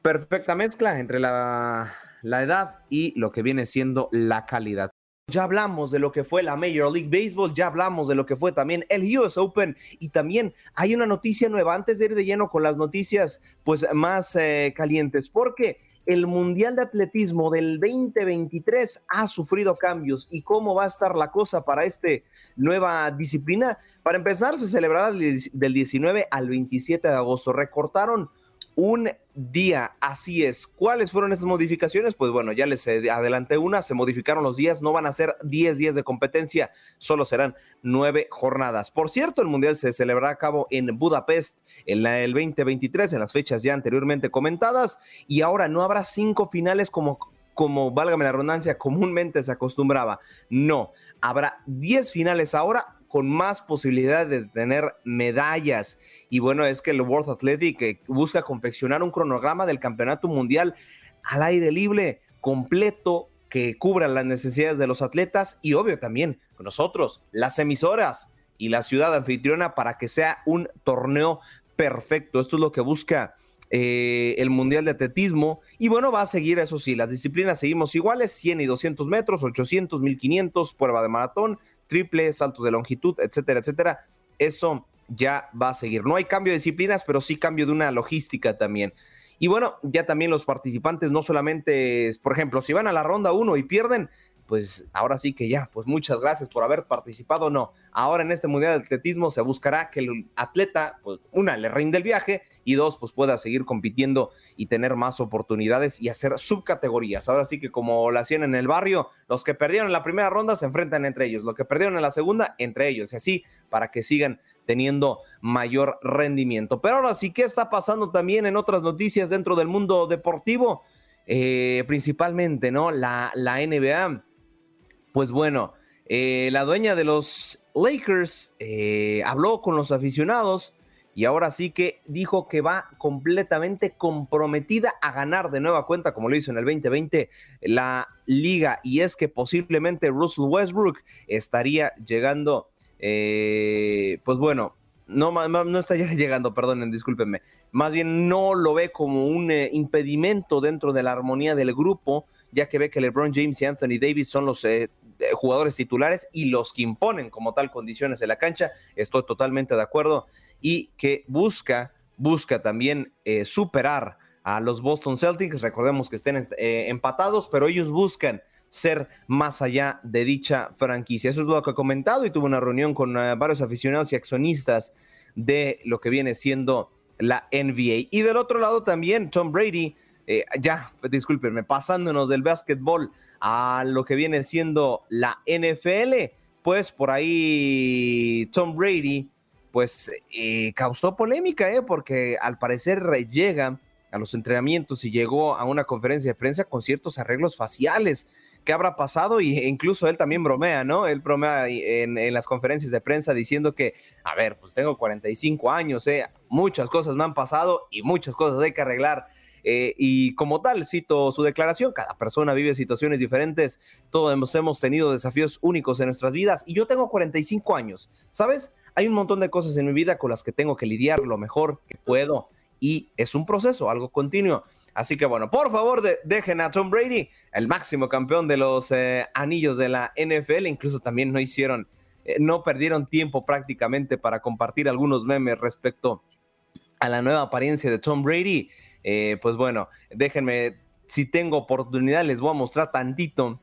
Perfecta mezcla entre la, la edad y lo que viene siendo la calidad. Ya hablamos de lo que fue la Major League Baseball, ya hablamos de lo que fue también el US Open y también hay una noticia nueva antes de ir de lleno con las noticias pues más eh, calientes porque el Mundial de Atletismo del 2023 ha sufrido cambios y cómo va a estar la cosa para esta nueva disciplina. Para empezar, se celebrará del 19 al 27 de agosto. Recortaron un día. Así es. ¿Cuáles fueron estas modificaciones? Pues bueno, ya les adelanté una, se modificaron los días, no van a ser 10 días de competencia, solo serán 9 jornadas. Por cierto, el Mundial se celebrará a cabo en Budapest en el 2023, en las fechas ya anteriormente comentadas, y ahora no habrá cinco finales como como, válgame la redundancia, comúnmente se acostumbraba. No, habrá 10 finales ahora con más posibilidad de tener medallas. Y bueno, es que el World Athletic eh, busca confeccionar un cronograma del campeonato mundial al aire libre, completo, que cubra las necesidades de los atletas y obvio también nosotros, las emisoras y la ciudad anfitriona para que sea un torneo perfecto. Esto es lo que busca eh, el Mundial de Atletismo. Y bueno, va a seguir, eso sí, las disciplinas seguimos iguales, 100 y 200 metros, 800, 1500, prueba de maratón, triple, saltos de longitud, etcétera, etcétera. Eso ya va a seguir. No hay cambio de disciplinas, pero sí cambio de una logística también. Y bueno, ya también los participantes no solamente, por ejemplo, si van a la ronda 1 y pierden, pues ahora sí que ya, pues muchas gracias por haber participado. No, ahora en este Mundial de Atletismo se buscará que el atleta, pues una, le rinde el viaje y dos, pues pueda seguir compitiendo y tener más oportunidades y hacer subcategorías. Ahora sí que como lo hacían en el barrio, los que perdieron en la primera ronda se enfrentan entre ellos, los que perdieron en la segunda, entre ellos, y así para que sigan teniendo mayor rendimiento. Pero ahora sí, ¿qué está pasando también en otras noticias dentro del mundo deportivo? Eh, principalmente, ¿no? La, la NBA pues bueno, eh, la dueña de los Lakers eh, habló con los aficionados y ahora sí que dijo que va completamente comprometida a ganar de nueva cuenta, como lo hizo en el 2020, la liga. Y es que posiblemente Russell Westbrook estaría llegando, eh, pues bueno, no, no estaría llegando, perdonen, discúlpenme. Más bien no lo ve como un impedimento dentro de la armonía del grupo, ya que ve que LeBron James y Anthony Davis son los jugadores titulares y los que imponen como tal condiciones en la cancha. Estoy totalmente de acuerdo. Y que busca, busca también eh, superar a los Boston Celtics. Recordemos que estén eh, empatados, pero ellos buscan ser más allá de dicha franquicia. Eso es lo que he comentado y tuve una reunión con eh, varios aficionados y accionistas de lo que viene siendo la NBA. Y del otro lado también Tom Brady, ya, discúlpenme, pasándonos del básquetbol a lo que viene siendo la NFL, pues por ahí Tom Brady, pues eh, causó polémica, ¿eh? porque al parecer llega a los entrenamientos y llegó a una conferencia de prensa con ciertos arreglos faciales. ¿Qué habrá pasado? Y incluso él también bromea, ¿no? Él bromea en, en, las conferencias de prensa diciendo que, a ver, pues tengo 45 años, ¿eh? muchas cosas me han pasado y muchas cosas hay que arreglar. Eh, y como tal, cito su declaración, cada persona vive situaciones diferentes, todos hemos, tenido desafíos únicos en nuestras vidas y yo tengo 45 años, ¿sabes? Hay un montón de cosas en mi vida con las que tengo que lidiar lo mejor que puedo y es un proceso, algo continuo. Así que bueno, por favor, dejen a Tom Brady, el máximo campeón de los eh, anillos de la NFL, incluso también no hicieron, eh, no perdieron tiempo prácticamente para compartir algunos memes respecto a la nueva apariencia de Tom Brady. Eh, pues bueno, déjenme, si tengo oportunidad, les voy a mostrar tantito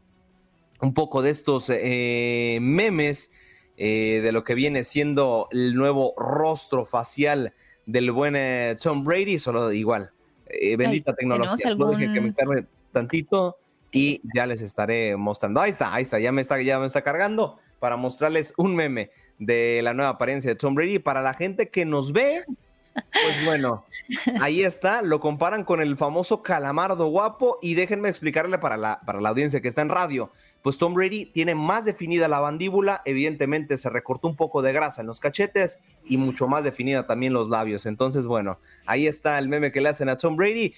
un poco de estos eh, memes eh, de lo que viene siendo el nuevo rostro facial del buen Tom Brady, solo igual. bendita tecnología. Algún... que me cargue tantito y ya les estaré mostrando. Ahí está, ahí está, ya me está, ya me está cargando para mostrarles un meme de la nueva apariencia de Tom Brady. Para la gente que nos ve, pues bueno, ahí está, lo comparan con el famoso calamardo guapo y déjenme explicarle para la, para la audiencia que está en radio, pues Tom Brady tiene más definida la mandíbula, evidentemente se recortó un poco de grasa en los cachetes y mucho más definida también los labios, entonces bueno, ahí está el meme que le hacen a Tom Brady.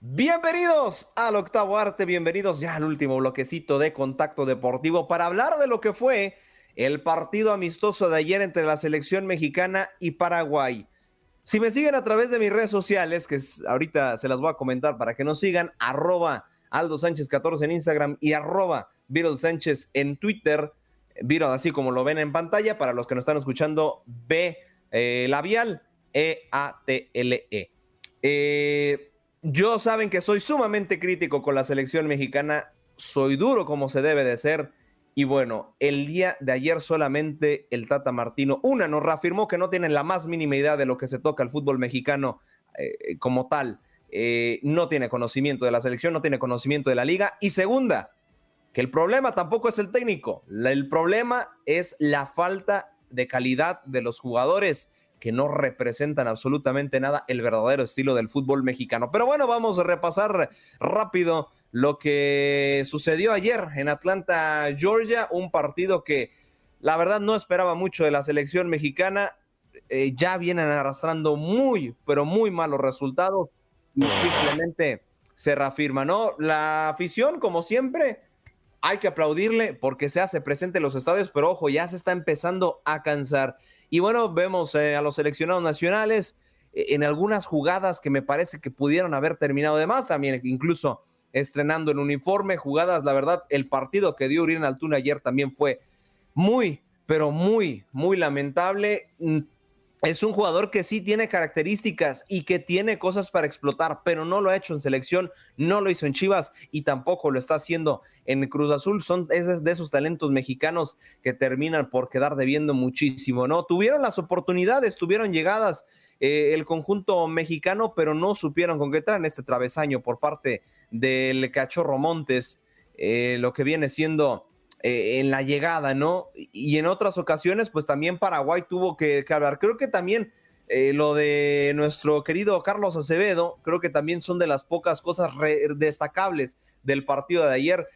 Bienvenidos al octavo arte, bienvenidos ya al último bloquecito de contacto deportivo para hablar de lo que fue el partido amistoso de ayer entre la selección mexicana y Paraguay. Si me siguen a través de mis redes sociales, que ahorita se las voy a comentar para que nos sigan, arroba Aldo Sánchez 14 en Instagram y arroba Viral Sánchez en Twitter. Viral, así como lo ven en pantalla, para los que nos están escuchando, B eh, labial, E-A-T-L-E. -E. Eh, yo saben que soy sumamente crítico con la selección mexicana, soy duro como se debe de ser y bueno, el día de ayer solamente el Tata Martino, una, nos reafirmó que no tienen la más mínima idea de lo que se toca el fútbol mexicano eh, como tal. Eh, no tiene conocimiento de la selección, no tiene conocimiento de la liga. Y segunda, que el problema tampoco es el técnico, el problema es la falta de calidad de los jugadores que no representan absolutamente nada el verdadero estilo del fútbol mexicano. Pero bueno, vamos a repasar rápido lo que sucedió ayer en Atlanta, Georgia, un partido que la verdad no esperaba mucho de la selección mexicana. Eh, ya vienen arrastrando muy, pero muy malos resultados y simplemente se reafirma, ¿no? La afición, como siempre, hay que aplaudirle porque se hace presente en los estadios, pero ojo, ya se está empezando a cansar. Y bueno, vemos eh, a los seleccionados nacionales eh, en algunas jugadas que me parece que pudieron haber terminado de más, también incluso estrenando el uniforme, jugadas, la verdad, el partido que dio Uriel Altuna ayer también fue muy, pero muy, muy lamentable. Mm, es un jugador que sí tiene características y que tiene cosas para explotar, pero no lo ha hecho en selección, no lo hizo en Chivas y tampoco lo está haciendo en Cruz Azul. Son esos de esos talentos mexicanos que terminan por quedar debiendo muchísimo, ¿no? Tuvieron las oportunidades, tuvieron llegadas eh, el conjunto mexicano, pero no supieron con qué en este travesaño por parte del Cachorro Montes, eh, lo que viene siendo eh, en la llegada, ¿no? Y en otras ocasiones, pues también Paraguay tuvo que, hablar. Creo que también lo de nuestro querido Carlos Acevedo, creo que también son de las pocas cosas destacables del partido de ayer.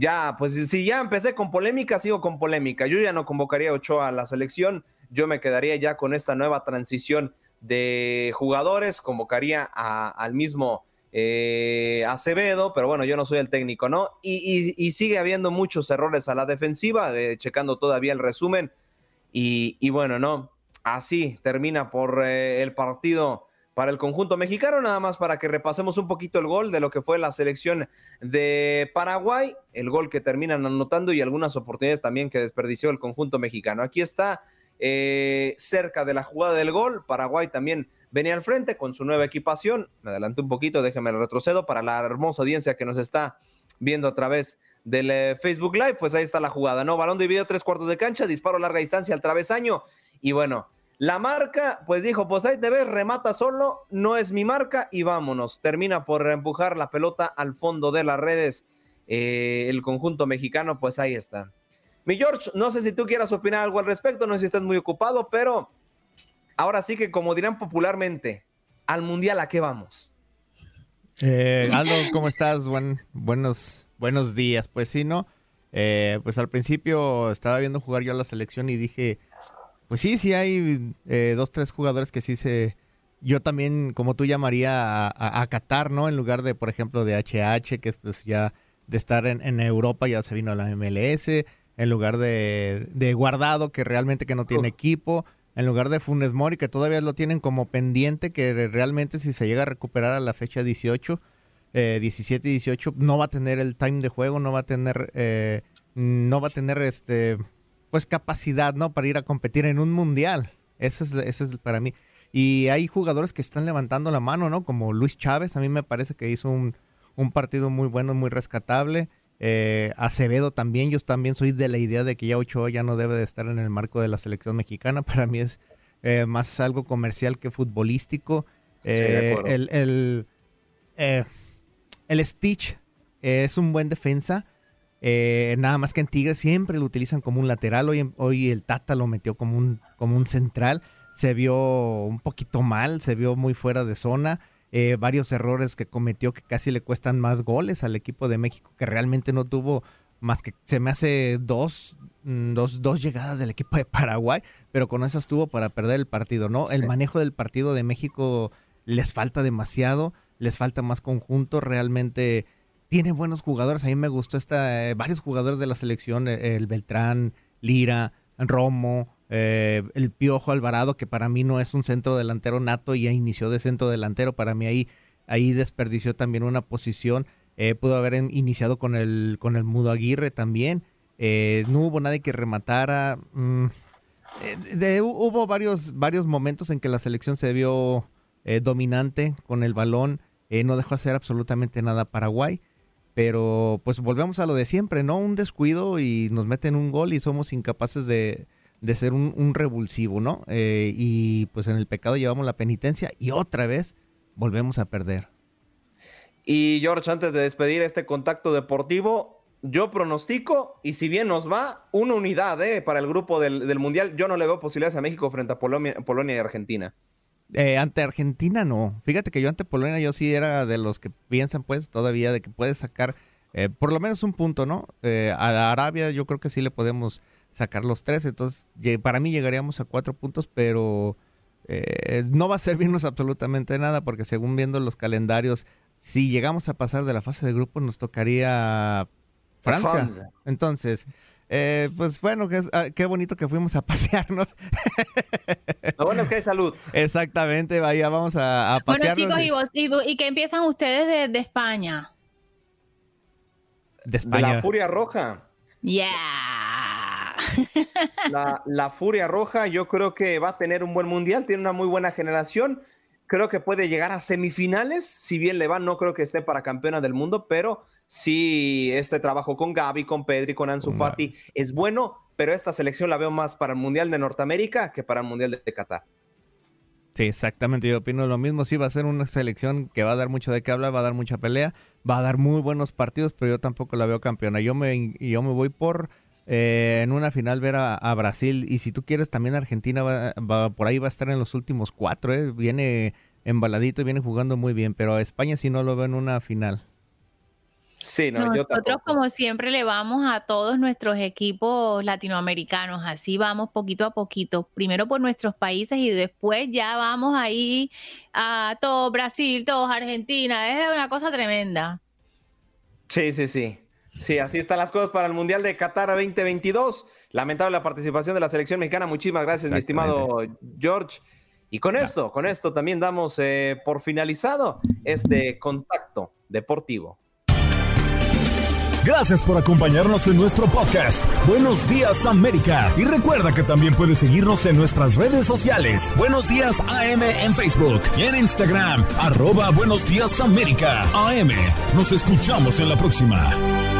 ya, pues si ya empecé con polémica, sigo con polémica. Yo ya no convocaría a Ochoa a la selección yo me quedaría ya con esta nueva transición de jugadores, convocaría al mismo eh, Acevedo, pero bueno, yo no soy el técnico, ¿no? Y, sigue habiendo muchos errores a la defensiva, eh, checando todavía el resumen, y, bueno, ¿no? Así termina por eh, el partido para el conjunto mexicano, nada más para que repasemos un poquito el gol de lo que fue la selección de Paraguay, el gol que terminan anotando y algunas oportunidades también que desperdició el conjunto mexicano. Aquí está eh, cerca de la jugada del gol. Paraguay también venía al frente con su nueva equipación. Me adelanté un poquito, déjenme retrocedo para la hermosa audiencia que nos está viendo a través del eh, Facebook Live. Pues ahí está la jugada, ¿no? Balón dividido tres cuartos de cancha, disparo larga distancia al travesaño. Y bueno, la marca, pues dijo, pues ahí te ves, remata solo, no es mi marca y vámonos. Termina por empujar la pelota al fondo de las redes. Eh, el conjunto mexicano, pues ahí está. Mi George, no sé si tú quieras opinar algo al respecto, no sé si estás muy ocupado, pero ahora sí que como dirán popularmente, al mundial a qué vamos. Eh, Aldo, ¿cómo estás? buenos, buenos días. Pues sí, ¿no? Eh, pues al principio estaba viendo jugar yo a la selección y dije, pues sí, sí hay eh, dos, tres jugadores que sí se... Yo también, como tú llamaría, a, Qatar, ¿no? En lugar de, por ejemplo, de HH, que pues ya de estar en Europa ya se vino a la MLS en lugar de, de Guardado, que realmente que no tiene equipo, en lugar de Funes Mori, que todavía lo tienen como pendiente, que realmente si se llega a recuperar a la fecha 18, 17 y 18, no va a tener el time de juego, no va a tener, eh, no va a tener este, pues capacidad, ¿no? Para ir a competir en un mundial. Ese es, ese es para mí. Y hay jugadores que están levantando la mano, ¿no? Como Luis Chávez, a mí me parece que hizo un, un partido muy bueno, muy rescatable. Eh, Acevedo también, yo también soy de la idea de que ya Ochoa ya no debe de estar en el marco de la selección mexicana. Para mí es eh, más algo comercial que futbolístico. Eh, el, el, el, Stitch es un buen defensa. nada más que en Tigres siempre lo utilizan como un lateral. Hoy, hoy el Tata lo metió como un, como un central. Se vio un poquito mal, se vio muy fuera de zona. Eh, varios errores que cometió que casi le cuestan más goles al equipo de México, que realmente no tuvo más que se me hace dos, mm, dos, dos llegadas del equipo de Paraguay, pero con esas tuvo para perder el partido, ¿no? El manejo del partido de México les falta demasiado, les falta más conjunto, realmente tiene buenos jugadores, a mí me gustó esta, eh, varios jugadores de la selección, eh, el Beltrán, Lira, Romo, eh, el Piojo Alvarado, que para mí no es un centro delantero nato y ya inició de centro delantero, para mí ahí, ahí desperdició también una posición. Eh, pudo haber iniciado con el, con el Mudo Aguirre también. Eh, no hubo nadie que rematara. Mm, hubo varios, varios momentos en que la selección se vio dominante con el balón. no dejó hacer absolutamente nada Paraguay. Pero pues volvemos a lo de siempre, ¿no? Un descuido y nos meten un gol y somos incapaces de, de ser un, revulsivo, ¿no? Eh, y pues en el pecado llevamos la penitencia y otra vez volvemos a perder. Y George, antes de despedir este contacto deportivo, yo pronostico, y si bien nos va, una unidad ¿eh? para el grupo del, Mundial. Yo no le veo posibilidades a México frente a Polonia, Polonia y Argentina. Eh, ante Argentina no. Fíjate que yo ante Polonia yo sí era de los que piensan pues todavía de que puede sacar por lo menos un punto, ¿no? a Arabia yo creo que sí le podemos sacar los tres. Entonces, para mí llegaríamos a cuatro puntos, pero eh, no va a servirnos absolutamente nada porque según viendo los calendarios, si llegamos a pasar de la fase de grupo, nos tocaría Francia. Entonces, eh, pues bueno, ah, qué, bonito que fuimos a pasearnos. Lo bueno es que hay salud. Exactamente, vaya, vamos a, a pasearnos. Bueno, chicos, ¿y, qué empiezan ustedes de, España? De España. la Furia Roja. Yeah. La, Furia Roja yo creo que va a tener un buen mundial, tiene una muy buena generación, creo que puede llegar a semifinales, si bien le va, no creo que esté para campeona del mundo, pero sí este trabajo con Gaby, con Pedri, con Ansu Fati es bueno, pero esta selección la veo más para el Mundial de Norteamérica que para el Mundial de Qatar. Sí, exactamente, yo opino lo mismo, sí va a ser una selección que va a dar mucho de qué hablar, va a dar mucha pelea, va a dar muy buenos partidos, pero yo tampoco la veo campeona. Yo me, yo me voy por eh, en una final ver a, Brasil y si tú quieres también Argentina va, por ahí va a estar en los últimos cuatro, eh. viene embaladito y viene jugando muy bien, pero a España sí no lo veo en una final. Sí, no, Nosotros como siempre le vamos a todos nuestros equipos latinoamericanos, así vamos poquito a poquito, primero por nuestros países y después ya vamos ahí a todo Brasil, todos Argentina, es una cosa tremenda. Sí, sí, sí. Sí, así están las cosas para el Mundial de Qatar 2022. Lamentable la participación de la selección mexicana. Muchísimas gracias, mi estimado George. Y con esto, con esto también damos eh, por finalizado este contacto deportivo. Gracias por acompañarnos en nuestro podcast. Buenos días América. Y recuerda que también puedes seguirnos en nuestras redes sociales. Buenos días AM en Facebook y en Instagram. Arroba Buenos días América. AM. Nos escuchamos en la próxima.